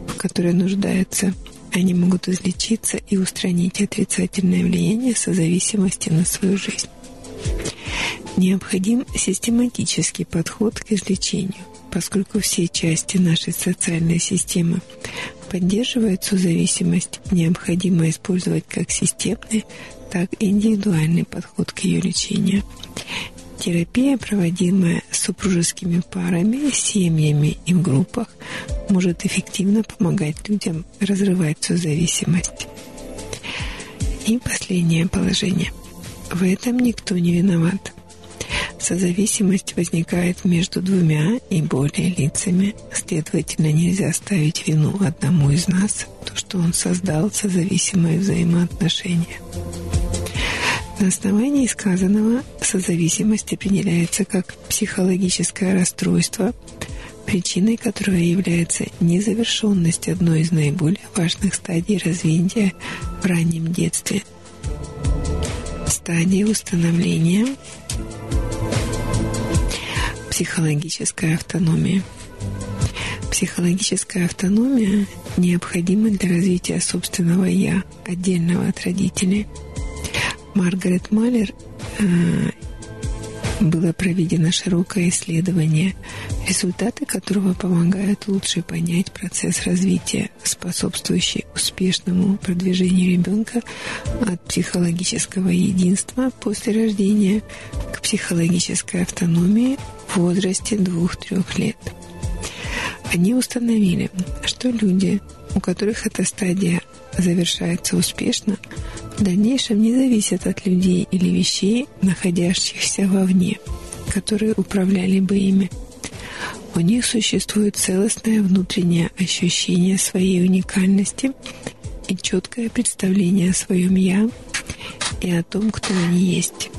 в которой нуждаются, они могут излечиться и устранить отрицательное влияние созависимости на свою жизнь. Необходим систематический подход к излечению, поскольку все части нашей социальной системы поддерживают созависимость, необходимо использовать как системный, так индивидуальный подход к ее лечению. Терапия, проводимая супружескими парами, семьями и в группах, может эффективно помогать людям разрывать созависимость. И последнее положение. В этом никто не виноват. Созависимость возникает между двумя и более лицами. Следовательно, нельзя ставить вину одному из нас, то, что он создал созависимые взаимоотношения. На основании сказанного созависимость определяется как психологическое расстройство, причиной которого является незавершенность одной из наиболее важных стадий развития в раннем детстве. Стадия установления психологической автономии. Психологическая автономия необходима для развития собственного «я», отдельного от родителей – Маргарет Малер э, было проведено широкое исследование, результаты которого помогают лучше понять процесс развития, способствующий успешному продвижению ребенка от психологического единства после рождения к психологической автономии в возрасте 2-3 лет. Они установили, что люди, у которых эта стадия завершается успешно, в дальнейшем не зависят от людей или вещей, находящихся вовне, которые управляли бы ими. У них существует целостное внутреннее ощущение своей уникальности и четкое представление о своем «я» и о том, кто они есть.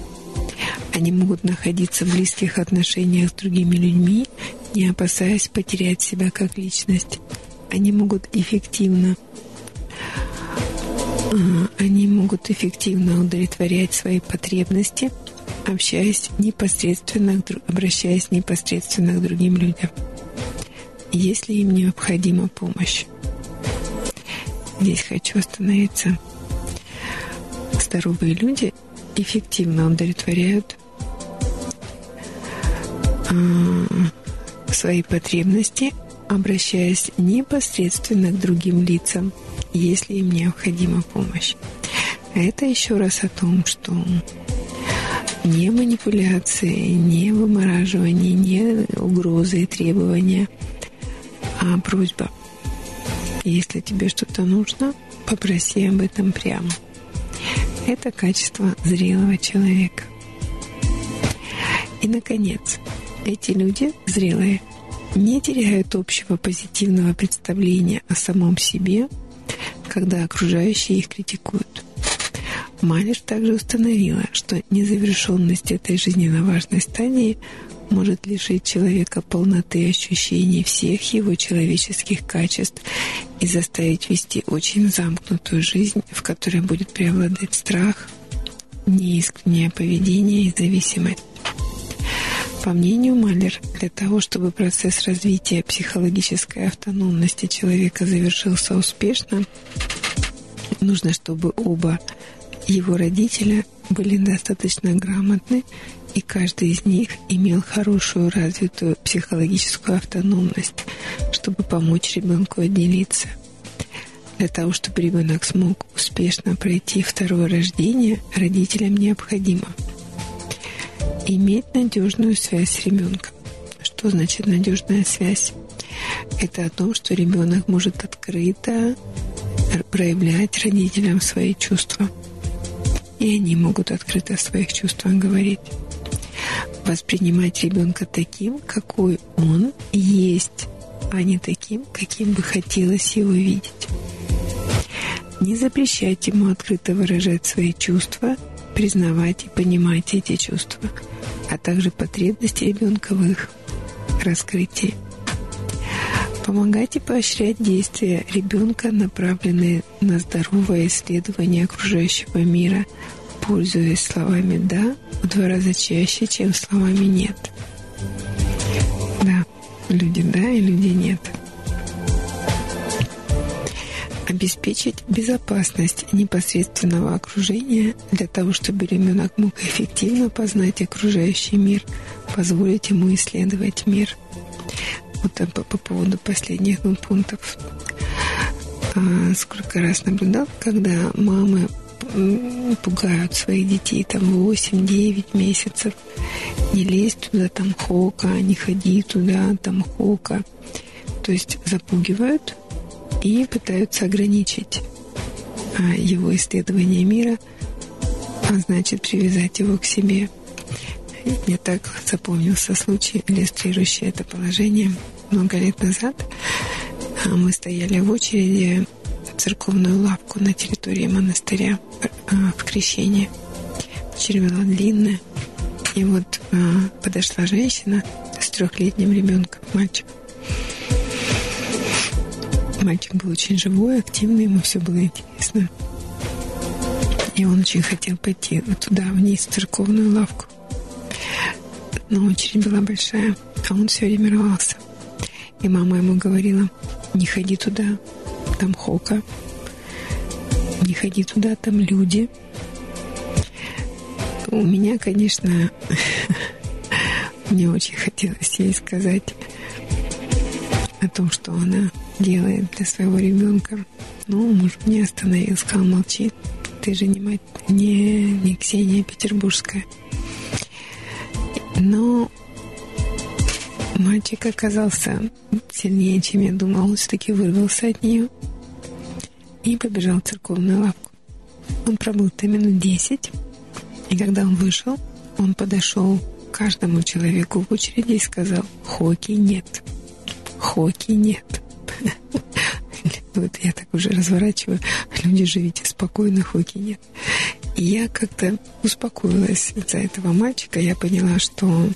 Они могут находиться в близких отношениях с другими людьми, не опасаясь потерять себя как личность. Они могут эффективно они могут эффективно удовлетворять свои потребности, общаясь непосредственно, обращаясь непосредственно к другим людям, если им необходима помощь. Здесь хочу остановиться. Здоровые люди эффективно удовлетворяют а, свои потребности, обращаясь непосредственно к другим лицам – если им необходима помощь. Это еще раз о том, что не манипуляции, не вымораживание, не угрозы и требования, а просьба. Если тебе что-то нужно, попроси об этом прямо. Это качество зрелого человека. И, наконец, эти люди зрелые не теряют общего позитивного представления о самом себе – когда окружающие их критикуют. Малер также установила, что незавершенность этой жизненно важной стадии может лишить человека полноты ощущений всех его человеческих качеств и заставить вести очень замкнутую жизнь, в которой будет преобладать страх, неискреннее поведение и зависимость. По мнению Малер, для того, чтобы процесс развития психологической автономности человека завершился успешно, нужно, чтобы оба его родителя были достаточно грамотны, и каждый из них имел хорошую развитую психологическую автономность, чтобы помочь ребенку отделиться. Для того, чтобы ребенок смог успешно пройти второе рождение, родителям необходимо – иметь надежную связь с ребенком. Что значит надежная связь? Это о том, что ребенок может открыто проявлять родителям свои чувства. И они могут открыто о своих чувствах говорить. Воспринимать ребенка таким, какой он есть, а не таким, каким бы хотелось его видеть. Не запрещать ему открыто выражать свои чувства, признавать и понимать эти чувства – а также потребности ребенка в их раскрытии. Помогать и поощрять действия ребенка, направленные на здоровое исследование окружающего мира, пользуясь словами «да» в два раза чаще, чем словами «нет». Да, люди «да» и люди «нет» обеспечить безопасность непосредственного окружения для того, чтобы ребенок мог эффективно познать окружающий мир, позволить ему исследовать мир. Вот по, по поводу последних двух пунктов. А, сколько раз наблюдал, когда мамы пугают своих детей там 8-9 месяцев. Не лезь туда, там хока, не ходи туда, там хока. То есть запугивают, и пытаются ограничить а, его исследование мира, а значит привязать его к себе. мне так запомнился случай, иллюстрирующий это положение. Много лет назад а, мы стояли в очереди в церковную лавку на территории монастыря а, в Крещении. Очередь была длинная. И вот подошла женщина с трехлетним ребенком, мальчик. Мальчик был очень живой, активный, ему все было интересно. И он очень хотел пойти вот туда, вниз, в церковную лавку. Но очередь была большая, а он все время рвался. И мама ему говорила, не ходи туда, там хока. Не ходи туда, там люди. У меня, конечно, мне очень хотелось ей сказать о том, что она делает для своего ребенка. Но муж меня остановил, сказал, молчи, ты же не, мать, не, не Ксения Петербургская. Но мальчик оказался сильнее, чем я думал. Он все-таки вырвался от нее и побежал в церковную лавку. Он пробыл там минут десять, и когда он вышел, он подошел к каждому человеку в очереди и сказал «Хоки нет, хоки нет». Вот я так уже разворачиваю. Люди, живите спокойно, хоки нет. И я как-то успокоилась из-за этого мальчика. Я поняла, что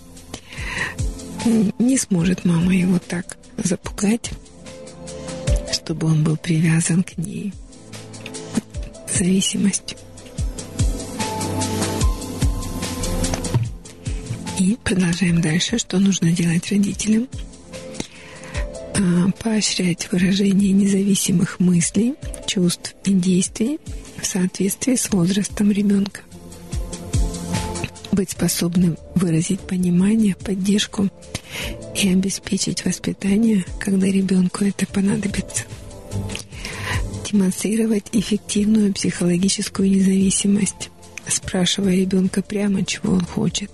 не сможет мама его так запугать, чтобы он был привязан к ней зависимостью. И продолжаем дальше, что нужно делать родителям – поощрять выражение независимых мыслей, чувств и действий в соответствии с возрастом ребенка. Быть способным выразить понимание, поддержку и обеспечить воспитание, когда ребенку это понадобится. Демонстрировать эффективную психологическую независимость, спрашивая ребенка прямо, чего он хочет,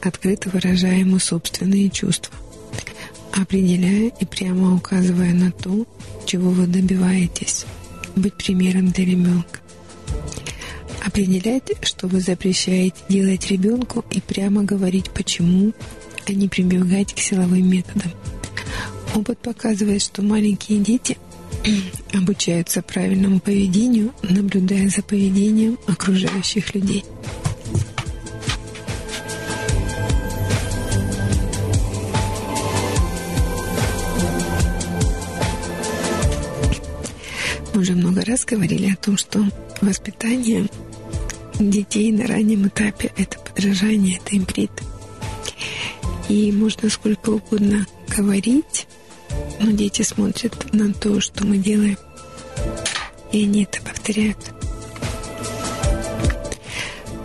открыто выражая ему собственные чувства – определяя и прямо указывая на то, чего вы добиваетесь, быть примером для ребенка. Определять, что вы запрещаете делать ребенку и прямо говорить почему, а не прибегать к силовым методам. Опыт показывает, что маленькие дети обучаются правильному поведению, наблюдая за поведением окружающих людей – Мы уже много раз говорили о том, что воспитание детей на раннем этапе – это подражание, это имприт. И можно сколько угодно говорить, но дети смотрят на то, что мы делаем, и они это повторяют.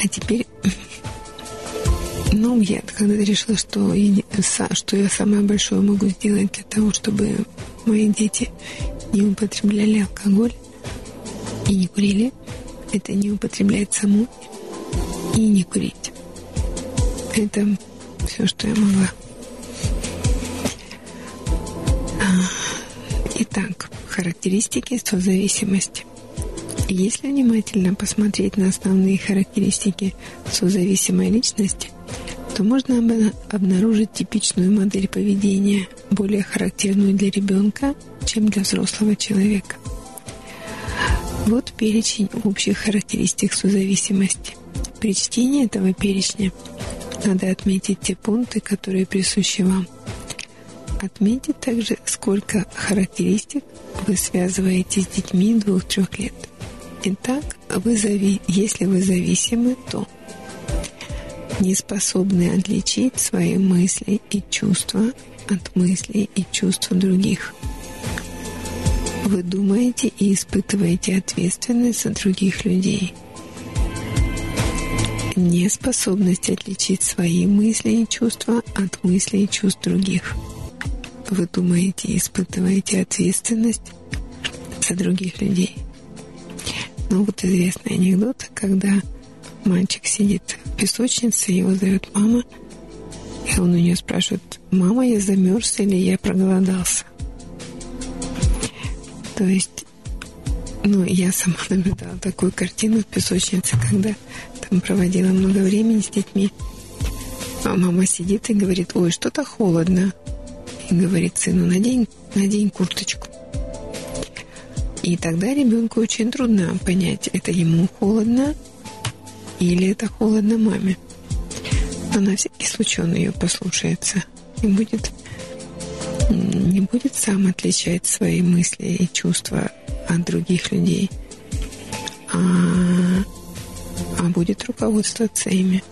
А теперь, ну, я когда решила, что я, что я самое большое могу сделать для того, чтобы мои дети не употребляли алкоголь и не курили, это не употреблять саму и не курить. Это все, что я могла. А, итак, характеристики созависимости. Если внимательно посмотреть на основные характеристики созависимой личности, то можно обнаружить типичную модель поведения, более характерную для ребенка, чем для взрослого человека. Вот перечень общих характеристик созависимости. При чтении этого перечня надо отметить те пункты, которые присущи вам. Отметьте также, сколько характеристик вы связываете с детьми двух-трех лет. Итак, вы зави... если вы зависимы, то не способны отличить свои мысли и чувства от мыслей и чувств других. Вы думаете и испытываете ответственность за других людей. Неспособность отличить свои мысли и чувства от мыслей и чувств других. Вы думаете и испытываете ответственность за других людей. Ну вот известный анекдот, когда мальчик сидит в песочнице, его зовет мама, и он у нее спрашивает, мама, я замерз или я проголодался? То есть, ну, я сама наблюдала такую картину в песочнице, когда там проводила много времени с детьми. А мама сидит и говорит, ой, что-то холодно. И говорит сыну, надень, надень курточку. И тогда ребенку очень трудно понять, это ему холодно или это холодно маме. Но на всякий случай он ее послушается и будет не будет сам отличать свои мысли и чувства от других людей, а, а будет руководствоваться ими.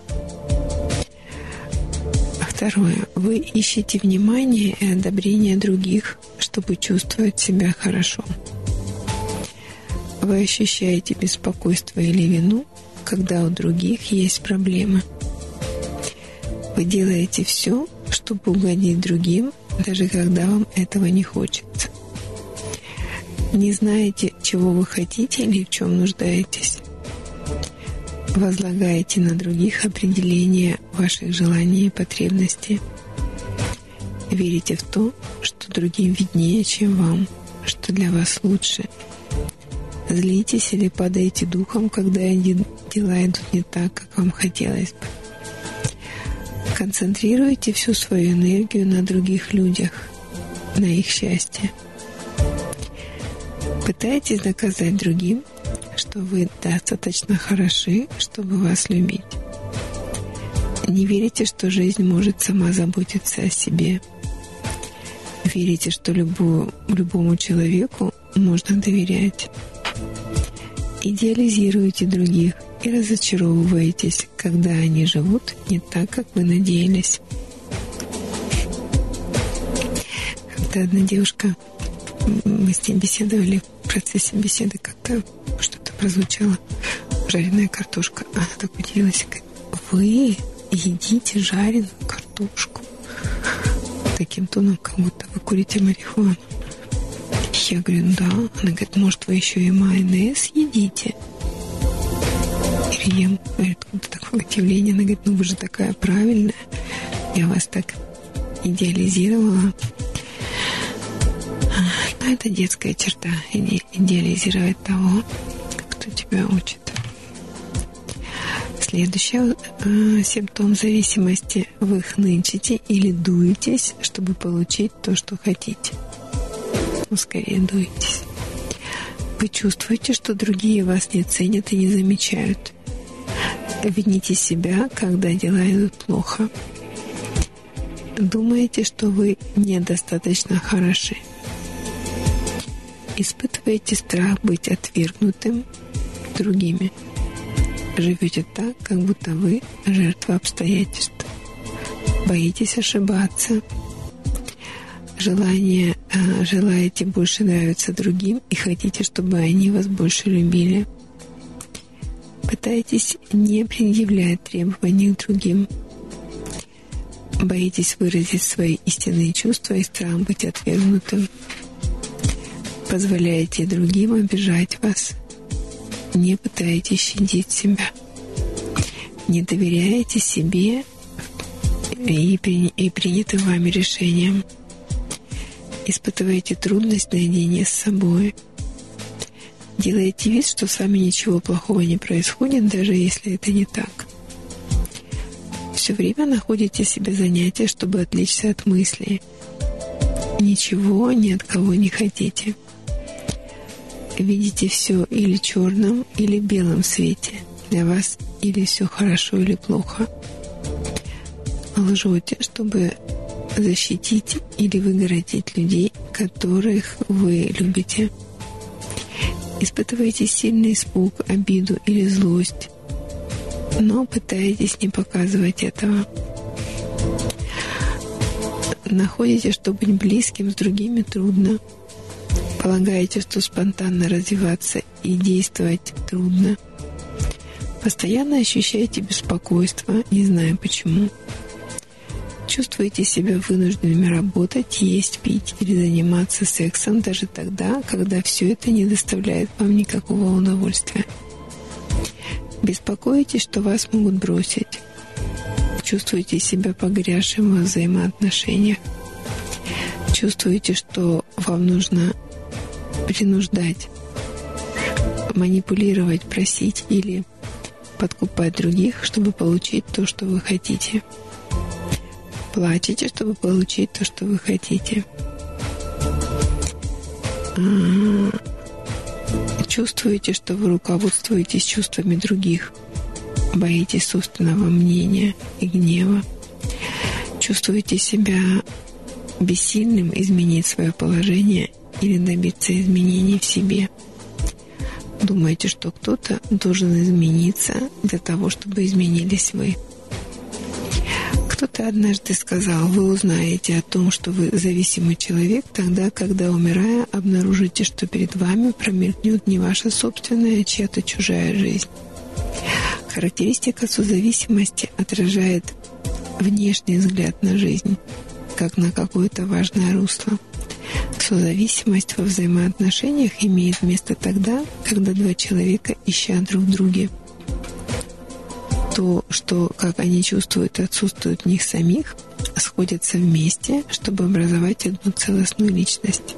Второе. Вы ищете внимание и одобрение других, чтобы чувствовать себя хорошо. Вы ощущаете беспокойство или вину, когда у других есть проблемы. Вы делаете все, чтобы угодить другим, даже когда вам этого не хочется. Не знаете, чего вы хотите или в чем нуждаетесь. Возлагаете на других определение ваших желаний и потребностей. Верите в то, что другим виднее, чем вам, что для вас лучше. Злитесь или падаете духом, когда дела идут не так, как вам хотелось бы. Концентрируйте всю свою энергию на других людях, на их счастье. Пытайтесь доказать другим, что вы достаточно хороши, чтобы вас любить. Не верите, что жизнь может сама заботиться о себе. Верите, что любую, любому человеку можно доверять. Идеализируйте других – и разочаровываетесь, когда они живут не так, как вы надеялись. Когда одна девушка, мы с ней беседовали, в процессе беседы как-то что-то прозвучало, жареная картошка. Она так удивилась, вы едите жареную картошку? Таким тоном, как будто вы курите марихуану. Я говорю, да. Она говорит, может, вы еще и майонез едите? Рием. Откуда такое удивление? Она говорит, ну вы же такая правильная. Я вас так идеализировала. Но это детская черта. Идеализировать того, кто тебя учит. Следующий э, симптом зависимости. Вы хнычете или дуетесь, чтобы получить то, что хотите. Ну, скорее дуетесь. Вы чувствуете, что другие вас не ценят и не замечают. Вините себя, когда дела идут плохо. Думаете, что вы недостаточно хороши. Испытываете страх быть отвергнутым другими. Живете так, как будто вы жертва обстоятельств. Боитесь ошибаться. Желание, э, желаете больше нравиться другим и хотите, чтобы они вас больше любили – Пытайтесь не предъявлять требований к другим. Боитесь выразить свои истинные чувства и страх быть отвергнутым. Позволяете другим обижать вас. Не пытаетесь щадить себя. Не доверяете себе и, и принятым вами решениям. Испытываете трудность наедине с собой – Делаете вид, что с вами ничего плохого не происходит, даже если это не так. Все время находите себе занятия, чтобы отвлечься от мыслей. Ничего ни от кого не хотите. Видите все или черным, или белым свете. Для вас или все хорошо, или плохо. Лжете, чтобы защитить или выгородить людей, которых вы любите испытываете сильный испуг, обиду или злость, но пытаетесь не показывать этого. Находите, что быть близким с другими трудно. Полагаете, что спонтанно развиваться и действовать трудно. Постоянно ощущаете беспокойство, не зная почему чувствуете себя вынужденными работать, есть, пить или заниматься сексом даже тогда, когда все это не доставляет вам никакого удовольствия. Беспокоитесь, что вас могут бросить. Чувствуете себя погрязшим во взаимоотношениях. Чувствуете, что вам нужно принуждать, манипулировать, просить или подкупать других, чтобы получить то, что вы хотите – Плачете, чтобы получить то, что вы хотите. А, чувствуете, что вы руководствуетесь чувствами других. Боитесь собственного мнения и гнева. Чувствуете себя бессильным изменить свое положение или добиться изменений в себе. Думаете, что кто-то должен измениться для того, чтобы изменились вы. Кто-то однажды сказал, вы узнаете о том, что вы зависимый человек, тогда, когда, умирая, обнаружите, что перед вами промелькнет не ваша собственная, а чья-то чужая жизнь. Характеристика созависимости отражает внешний взгляд на жизнь, как на какое-то важное русло. Созависимость во взаимоотношениях имеет место тогда, когда два человека ищут друг друга – то, что, как они чувствуют, отсутствует в них самих, сходятся вместе, чтобы образовать одну целостную личность.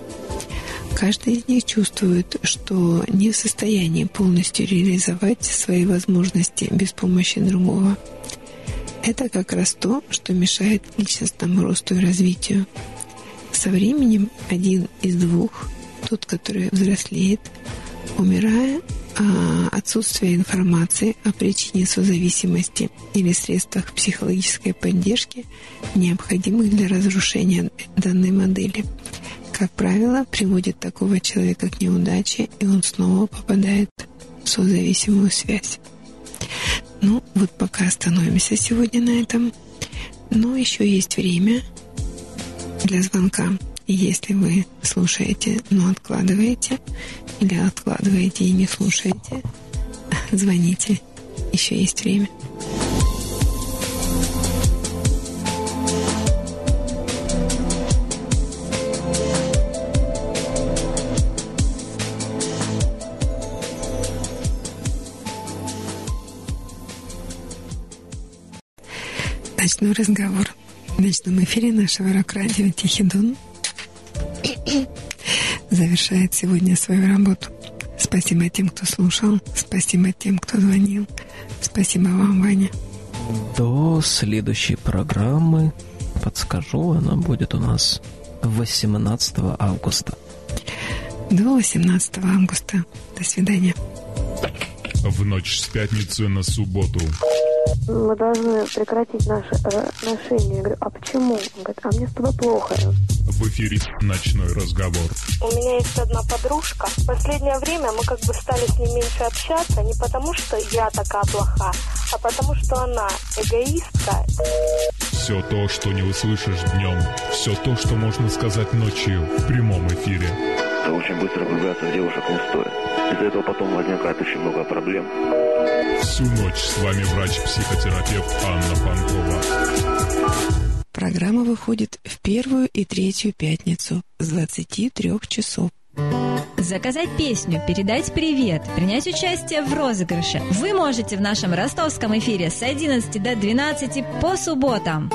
Каждый из них чувствует, что не в состоянии полностью реализовать свои возможности без помощи другого. Это как раз то, что мешает личностному росту и развитию. Со временем один из двух, тот, который взрослеет, умирая, отсутствие информации о причине созависимости или средствах психологической поддержки, необходимых для разрушения данной модели. Как правило, приводит такого человека к неудаче, и он снова попадает в созависимую связь. Ну, вот пока остановимся сегодня на этом. Но еще есть время для звонка. Если вы слушаете, но откладываете, или откладываете и не слушаете, звоните. Еще есть время. Ночной разговор в ночном эфире нашего рок-радио «Тихий Дон» завершает сегодня свою работу. Спасибо тем, кто слушал. Спасибо тем, кто звонил. Спасибо вам, Ваня. До следующей программы, подскажу, она будет у нас 18 августа. До 18 августа. До свидания. В ночь с пятницы на субботу мы должны прекратить наши э, отношения. Я говорю, а почему? Он говорит, а мне с тобой плохо. В эфире «Ночной разговор». У меня есть одна подружка. В последнее время мы как бы стали с ней меньше общаться, не потому что я такая плоха, а потому что она эгоистка. Все то, что не услышишь днем, все то, что можно сказать ночью в прямом эфире. Очень быстро влюбляться в девушек не стоит. Из-за этого потом возникает очень много проблем. Всю ночь с вами врач-психотерапевт Анна Панкова. Программа выходит в первую и третью пятницу с 23 часов. Заказать песню, передать привет, принять участие в розыгрыше вы можете в нашем ростовском эфире с 11 до 12 по субботам.